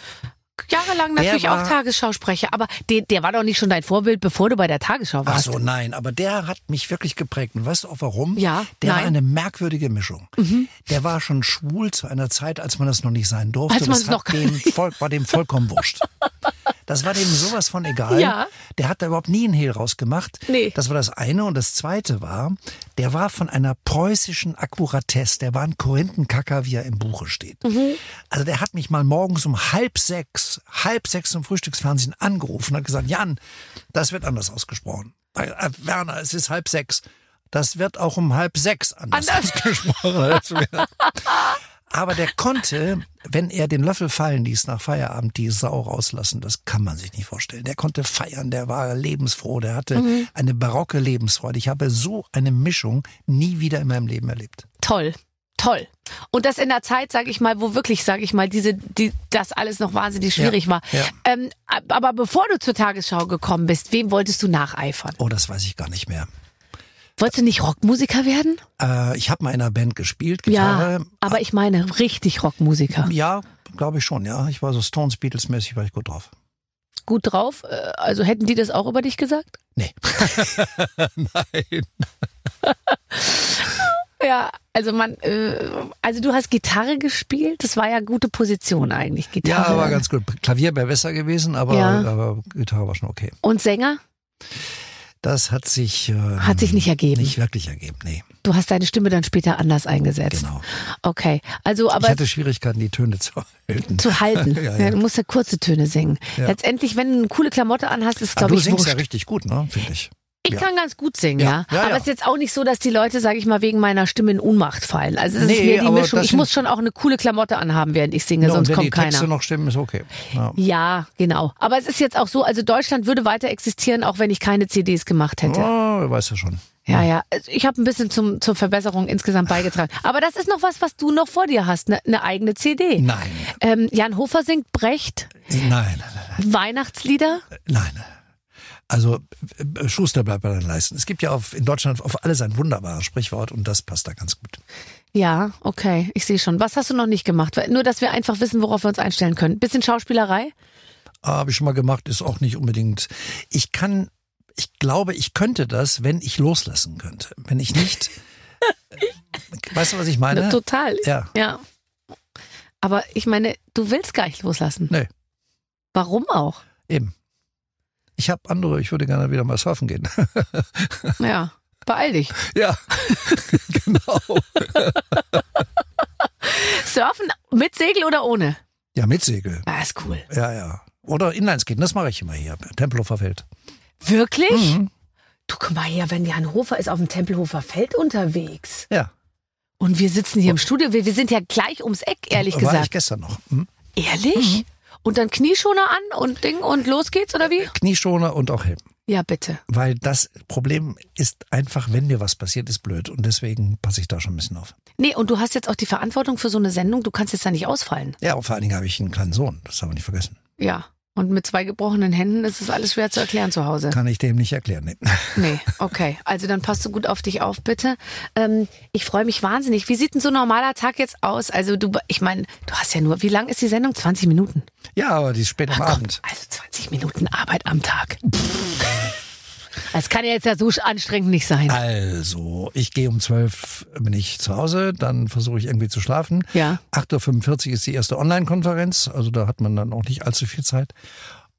Jahrelang Der natürlich war- auch Tagesschausprecher, aber der, der war doch nicht schon dein Vorbild, bevor du bei der Tagesschau Ach warst. so, nein, aber der hat mich wirklich geprägt. Und weißt du auch warum? Ja, Der war nein. Mhm. eine merkwürdige Mischung. Der war schon schwul zu einer Zeit, als man das noch nicht sein durfte. Als man es noch- dem voll, war dem vollkommen wurscht. Das war dem sowas von egal. Ja. Der hat da überhaupt nie einen Hehl rausgemacht. Nee. Das war das eine. Und das zweite war, der war von einer preußischen Akkuratesse. Der war ein Korinthenkacker, wie er im Buche steht. Mhm. Also der hat mich mal morgens um halb sechs, halb sechs zum Frühstücksfernsehen angerufen und hat gesagt, Jan, das wird anders ausgesprochen. Äh, äh, Werner, es ist halb sechs. Das wird auch um halb sechs anders, Anders. ausgesprochen. Er. Aber der konnte, wenn er den Löffel fallen ließ nach Feierabend, die Sau rauslassen. Das kann man sich nicht vorstellen. Der konnte feiern, der war lebensfroh, der hatte Mhm. eine barocke Lebensfreude. Ich habe so eine Mischung nie wieder in meinem Leben erlebt. Toll. toll. Und das in der Zeit, sage ich mal, wo wirklich, sage ich mal, diese, die, das alles noch wahnsinnig schwierig Ja, war. ja. Ähm, aber bevor du zur Tagesschau gekommen bist, wem wolltest du nacheifern? Oh, das weiß ich gar nicht mehr. Wolltest du nicht Rockmusiker werden? Äh, ich habe mal in einer Band gespielt, Gitarre. Ja, aber ich meine richtig Rockmusiker. Ja, glaube ich schon, ja. Ich war so Stones, Beatles-mäßig, war ich gut drauf. Gut drauf. Äh, Also hätten die das auch über dich gesagt? Nee. Nein. Ja, also man, äh, also du hast Gitarre gespielt. Das war ja gute Position eigentlich. Gitarre. Ja, war ganz gut. Klavier wäre besser gewesen, aber, Ja. aber Gitarre war schon okay. Und Sänger? Das hat sich, äh, Hat sich nicht ergeben. nicht wirklich ergeben. Nee, Du hast deine Stimme dann später anders eingesetzt. genau. Okay, also ich aber hatte Schwierigkeiten, die Töne zu halten. zu halten. Ja, ja, du musst ja kurze Töne singen. Ja. Letztendlich, wenn du eine coole Klamotte anhast, ist Aber glaube du ich singst wurscht. ja richtig gut, ne? Finde ich. Ich Ja. kann ganz gut singen, ja. Ja, ja, aber es ist jetzt auch nicht so, dass die Leute, sage ich mal, wegen meiner Stimme in Ohnmacht fallen. Also es ist Nee, mir die Mischung. Ich muss schon auch eine coole Klamotte anhaben, während ich singe, Ja, und sonst wenn kommt die Texte keiner. noch stimmen, ist okay. Ja. Genau. Aber es ist jetzt auch so, also Deutschland würde weiter existieren, auch wenn ich keine CDs gemacht hätte. Oh, weiß ja schon. Ja, ja. Also Ich habe ein bisschen zum, zur Verbesserung insgesamt beigetragen. Aber das ist noch was, was du noch vor dir hast, eine ne eigene CD. Nein. Ähm, Jan Hofer singt Brecht, Nein, nein, nein. Weihnachtslieder. Nein. Also äh, Schuster bleibt bei den Leisten. Es gibt ja auf, in Deutschland auf alles ein wunderbares Sprichwort und das passt da ganz gut. Ja, okay, ich sehe schon. Was hast du noch nicht gemacht? Nur, dass wir einfach wissen, worauf wir uns einstellen können. Bisschen Schauspielerei? Habe ich schon mal gemacht, ist auch nicht unbedingt. Ich kann, ich glaube, ich könnte das, wenn ich loslassen könnte. Wenn ich nicht. weißt du, was ich meine? Total. Ja. Ja. Aber ich meine, du willst gar nicht loslassen. Nee. Warum auch? Eben. Ich habe andere, ich würde gerne wieder mal surfen gehen. Ja. Beeil dich. ja, genau. Surfen mit Segel oder ohne? Ja, mit Segel. Ah, ist cool. Ja, ja. Oder Inlineskaten, das mache ich immer hier. Tempelhofer Feld. Wirklich? Mhm. Du, guck mal hier, wenn Jan Hofer ist auf dem Tempelhofer Feld unterwegs. Ja, Und wir sitzen hier im Studio. Wir, wir sind ja gleich ums Eck, ehrlich war ich gesagt. gestern noch. Hm? Ehrlich? Und dann Knieschoner an und Ding und los geht's, oder wie? Knieschoner und auch Helm. Ja, bitte. Weil das Problem ist einfach, wenn mir was passiert, ist blöd. Und deswegen passe ich da schon ein bisschen auf. Nee, und du hast jetzt auch die Verantwortung für so eine Sendung. Du kannst jetzt da nicht ausfallen. Ja, und vor allen Dingen habe ich einen kleinen Sohn. Das haben wir nicht vergessen. Ja. Und mit zwei gebrochenen Händen ist es alles schwer zu erklären zu Hause. Kann ich dem nicht erklären. Nee. Nee, okay. Also dann passt du gut auf dich auf, bitte. Ähm, ich freue mich wahnsinnig. Wie sieht denn so ein normaler Tag jetzt aus? Also du, ich meine, du hast ja nur, wie lang ist die Sendung? 20 Minuten. Ja, aber die ist spät am Abend. Also 20 Minuten Arbeit am Tag. Das kann ja jetzt ja so anstrengend nicht sein. Also, ich gehe um 12 bin ich zu Hause, dann versuche ich irgendwie zu schlafen. Ja. 8.45 Uhr ist die erste Online-Konferenz, also da hat man dann auch nicht allzu viel Zeit.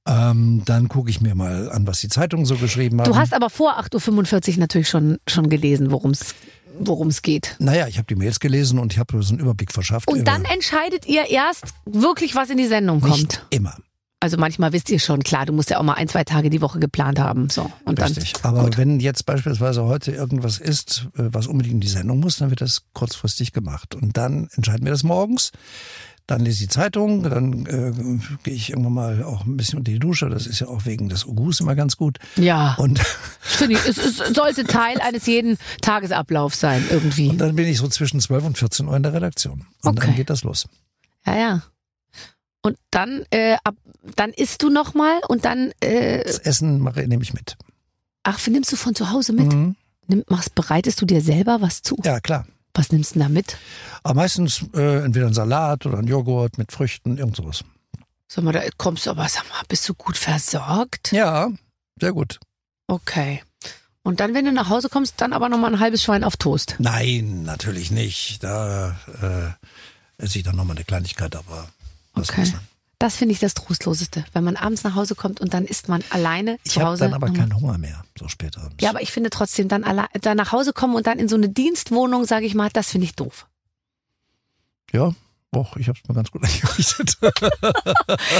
Ähm, dann gucke ich mir mal an, was die Zeitungen so geschrieben haben. Du hast aber vor 8.45 Uhr natürlich schon, schon gelesen, worum es worum es geht. naja, ich habe die Mails gelesen und ich habe so einen Überblick verschafft. Und dann entscheidet ihr erst wirklich, was in die Sendung kommt. nicht immer. Also manchmal wisst ihr schon, klar, du musst ja auch mal ein, zwei Tage die Woche geplant haben. So. Und Richtig. dann. Aber Gut. wenn jetzt beispielsweise heute irgendwas ist, äh, was unbedingt in die Sendung muss, dann wird das kurzfristig gemacht. Und dann entscheiden wir das morgens. Dann lese ich die Zeitung, dann äh, gehe ich irgendwann mal auch ein bisschen unter die Dusche. Das ist ja auch wegen des Ugus immer ganz gut. Ja, Und, finde ich, es, es sollte Teil eines jeden Tagesablaufs sein, irgendwie. und dann bin ich so zwischen 12 und 14 Uhr in der Redaktion. Und Okay. dann geht das los. Ja, ja. Und dann, äh, ab, dann isst du nochmal und dann, äh, Das Essen mache, nehme ich mit. ach, nimmst du von zu Hause mit? Mhm. Nimm, machst, bereitest du dir selber was zu? Ja, klar. Was nimmst du denn da mit? Aber meistens äh, entweder ein Salat oder ein Joghurt mit Früchten, irgend sowas. Sag mal, da kommst du aber, sag mal, bist du gut versorgt? Ja, sehr gut. Okay. Und dann, wenn du nach Hause kommst, dann aber nochmal ein halbes Schwein auf Toast. Nein, natürlich nicht. Da äh, esse ich dann nochmal eine Kleinigkeit, aber was Okay. ist? Das finde ich das Trostloseste, wenn man abends nach Hause kommt und dann isst man alleine Ich zu habe Hause. dann aber keinen Hunger mehr, so spät abends. Ja, aber ich finde trotzdem, dann, alle, dann nach Hause kommen und dann in so eine Dienstwohnung, sage ich mal, das finde ich doof. Ja, och, ich habe es mir ganz gut eingerichtet.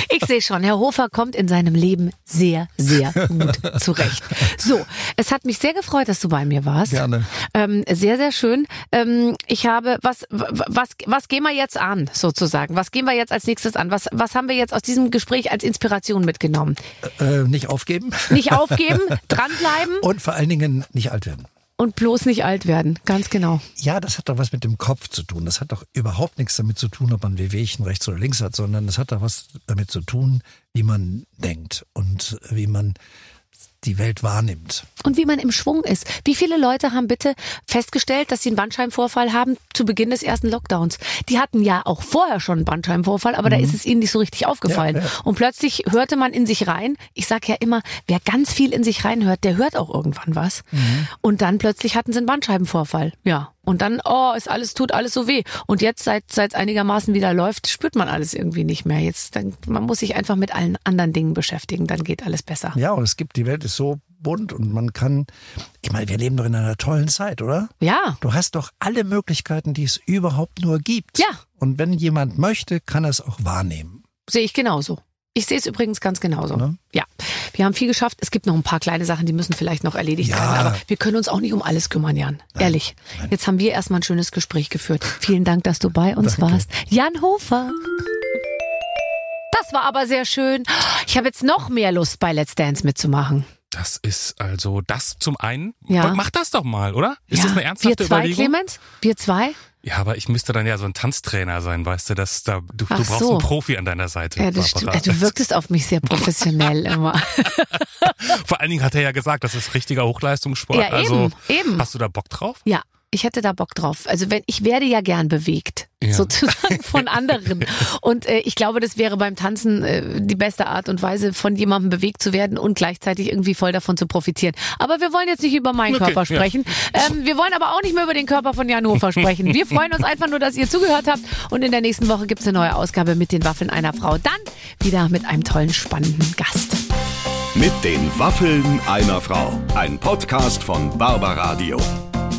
Ich sehe schon, Herr Hofer kommt in seinem Leben sehr, sehr gut zurecht. So, es hat mich sehr gefreut, dass du bei mir warst. Gerne. Ähm, sehr, sehr schön. Ähm, ich habe, was, was, was gehen wir jetzt an, sozusagen? Was gehen wir jetzt als nächstes an? Was, was haben wir jetzt aus diesem Gespräch als Inspiration mitgenommen? Äh, nicht aufgeben Nicht aufgeben, dranbleiben und vor allen Dingen nicht alt werden. Und bloß nicht alt werden, ganz genau. Ja, das hat doch was mit dem Kopf zu tun. Das hat doch überhaupt nichts damit zu tun, ob man Wehwehchen rechts oder links hat, sondern das hat doch was damit zu tun, wie man denkt und wie man die Welt wahrnimmt. Und wie man im Schwung ist. Wie viele Leute haben bitte festgestellt, dass sie einen Bandscheibenvorfall haben zu Beginn des ersten Lockdowns? Die hatten ja auch vorher schon einen Bandscheibenvorfall, aber mhm. da ist es ihnen nicht so richtig aufgefallen. Ja, ja. Und plötzlich hörte man in sich rein. Ich sag ja immer, wer ganz viel in sich reinhört, der hört auch irgendwann was. Mhm. Und dann plötzlich hatten sie einen Bandscheibenvorfall. Ja. Und dann, oh, es alles tut alles so weh. Und jetzt, seit seit einigermaßen wieder läuft, spürt man alles irgendwie nicht mehr. Jetzt, dann, man muss sich einfach mit allen anderen Dingen beschäftigen, dann geht alles besser. Ja, und es gibt, die Welt ist so bunt und man kann, ich meine, wir leben doch in einer tollen Zeit, oder? Ja. Du hast doch alle Möglichkeiten, die es überhaupt nur gibt. Ja. Und wenn jemand möchte, kann er es auch wahrnehmen. Sehe ich genauso. Ich sehe es übrigens ganz genauso. Ne? Ja, wir haben viel geschafft. Es gibt noch ein paar kleine Sachen, die müssen vielleicht noch erledigt ja. werden. Aber wir können uns auch nicht um alles kümmern, Jan. Nein. Ehrlich. Nein. Jetzt haben wir erstmal ein schönes Gespräch geführt. Vielen Dank, dass du bei uns Danke. warst. Jan Hofer. Das war aber sehr schön. Ich habe jetzt noch mehr Lust, bei Let's Dance mitzumachen. Das ist also das zum einen. Ja. Mach das doch mal, oder? Ist ja. das eine ernsthafte Wir zwei, Überlegung? Clemens? Wir zwei? Ja, aber ich müsste dann ja so ein Tanztrainer sein, weißt du, dass da du, du brauchst so. einen Profi an deiner Seite. Ja, das stimmt. Du wirktest auf mich sehr professionell immer. Vor allen Dingen hat er ja gesagt, das ist richtiger Hochleistungssport. Ja, eben, also, eben. Hast du da Bock drauf? Ja, ich hätte da Bock drauf. Also wenn ich werde ja gern bewegt, ja. sozusagen von anderen. Und äh, ich glaube, das wäre beim Tanzen äh, die beste Art und Weise, von jemandem bewegt zu werden und gleichzeitig irgendwie voll davon zu profitieren. Aber wir wollen jetzt nicht über meinen okay, Körper sprechen. Ja. Ähm, wir wollen aber auch nicht mehr über den Körper von Jan Hofer sprechen. Wir freuen uns einfach nur, dass ihr zugehört habt. Und in der nächsten Woche gibt's eine neue Ausgabe mit den Waffeln einer Frau. Dann wieder mit einem tollen, spannenden Gast. Mit den Waffeln einer Frau. Ein Podcast von Barbaradio.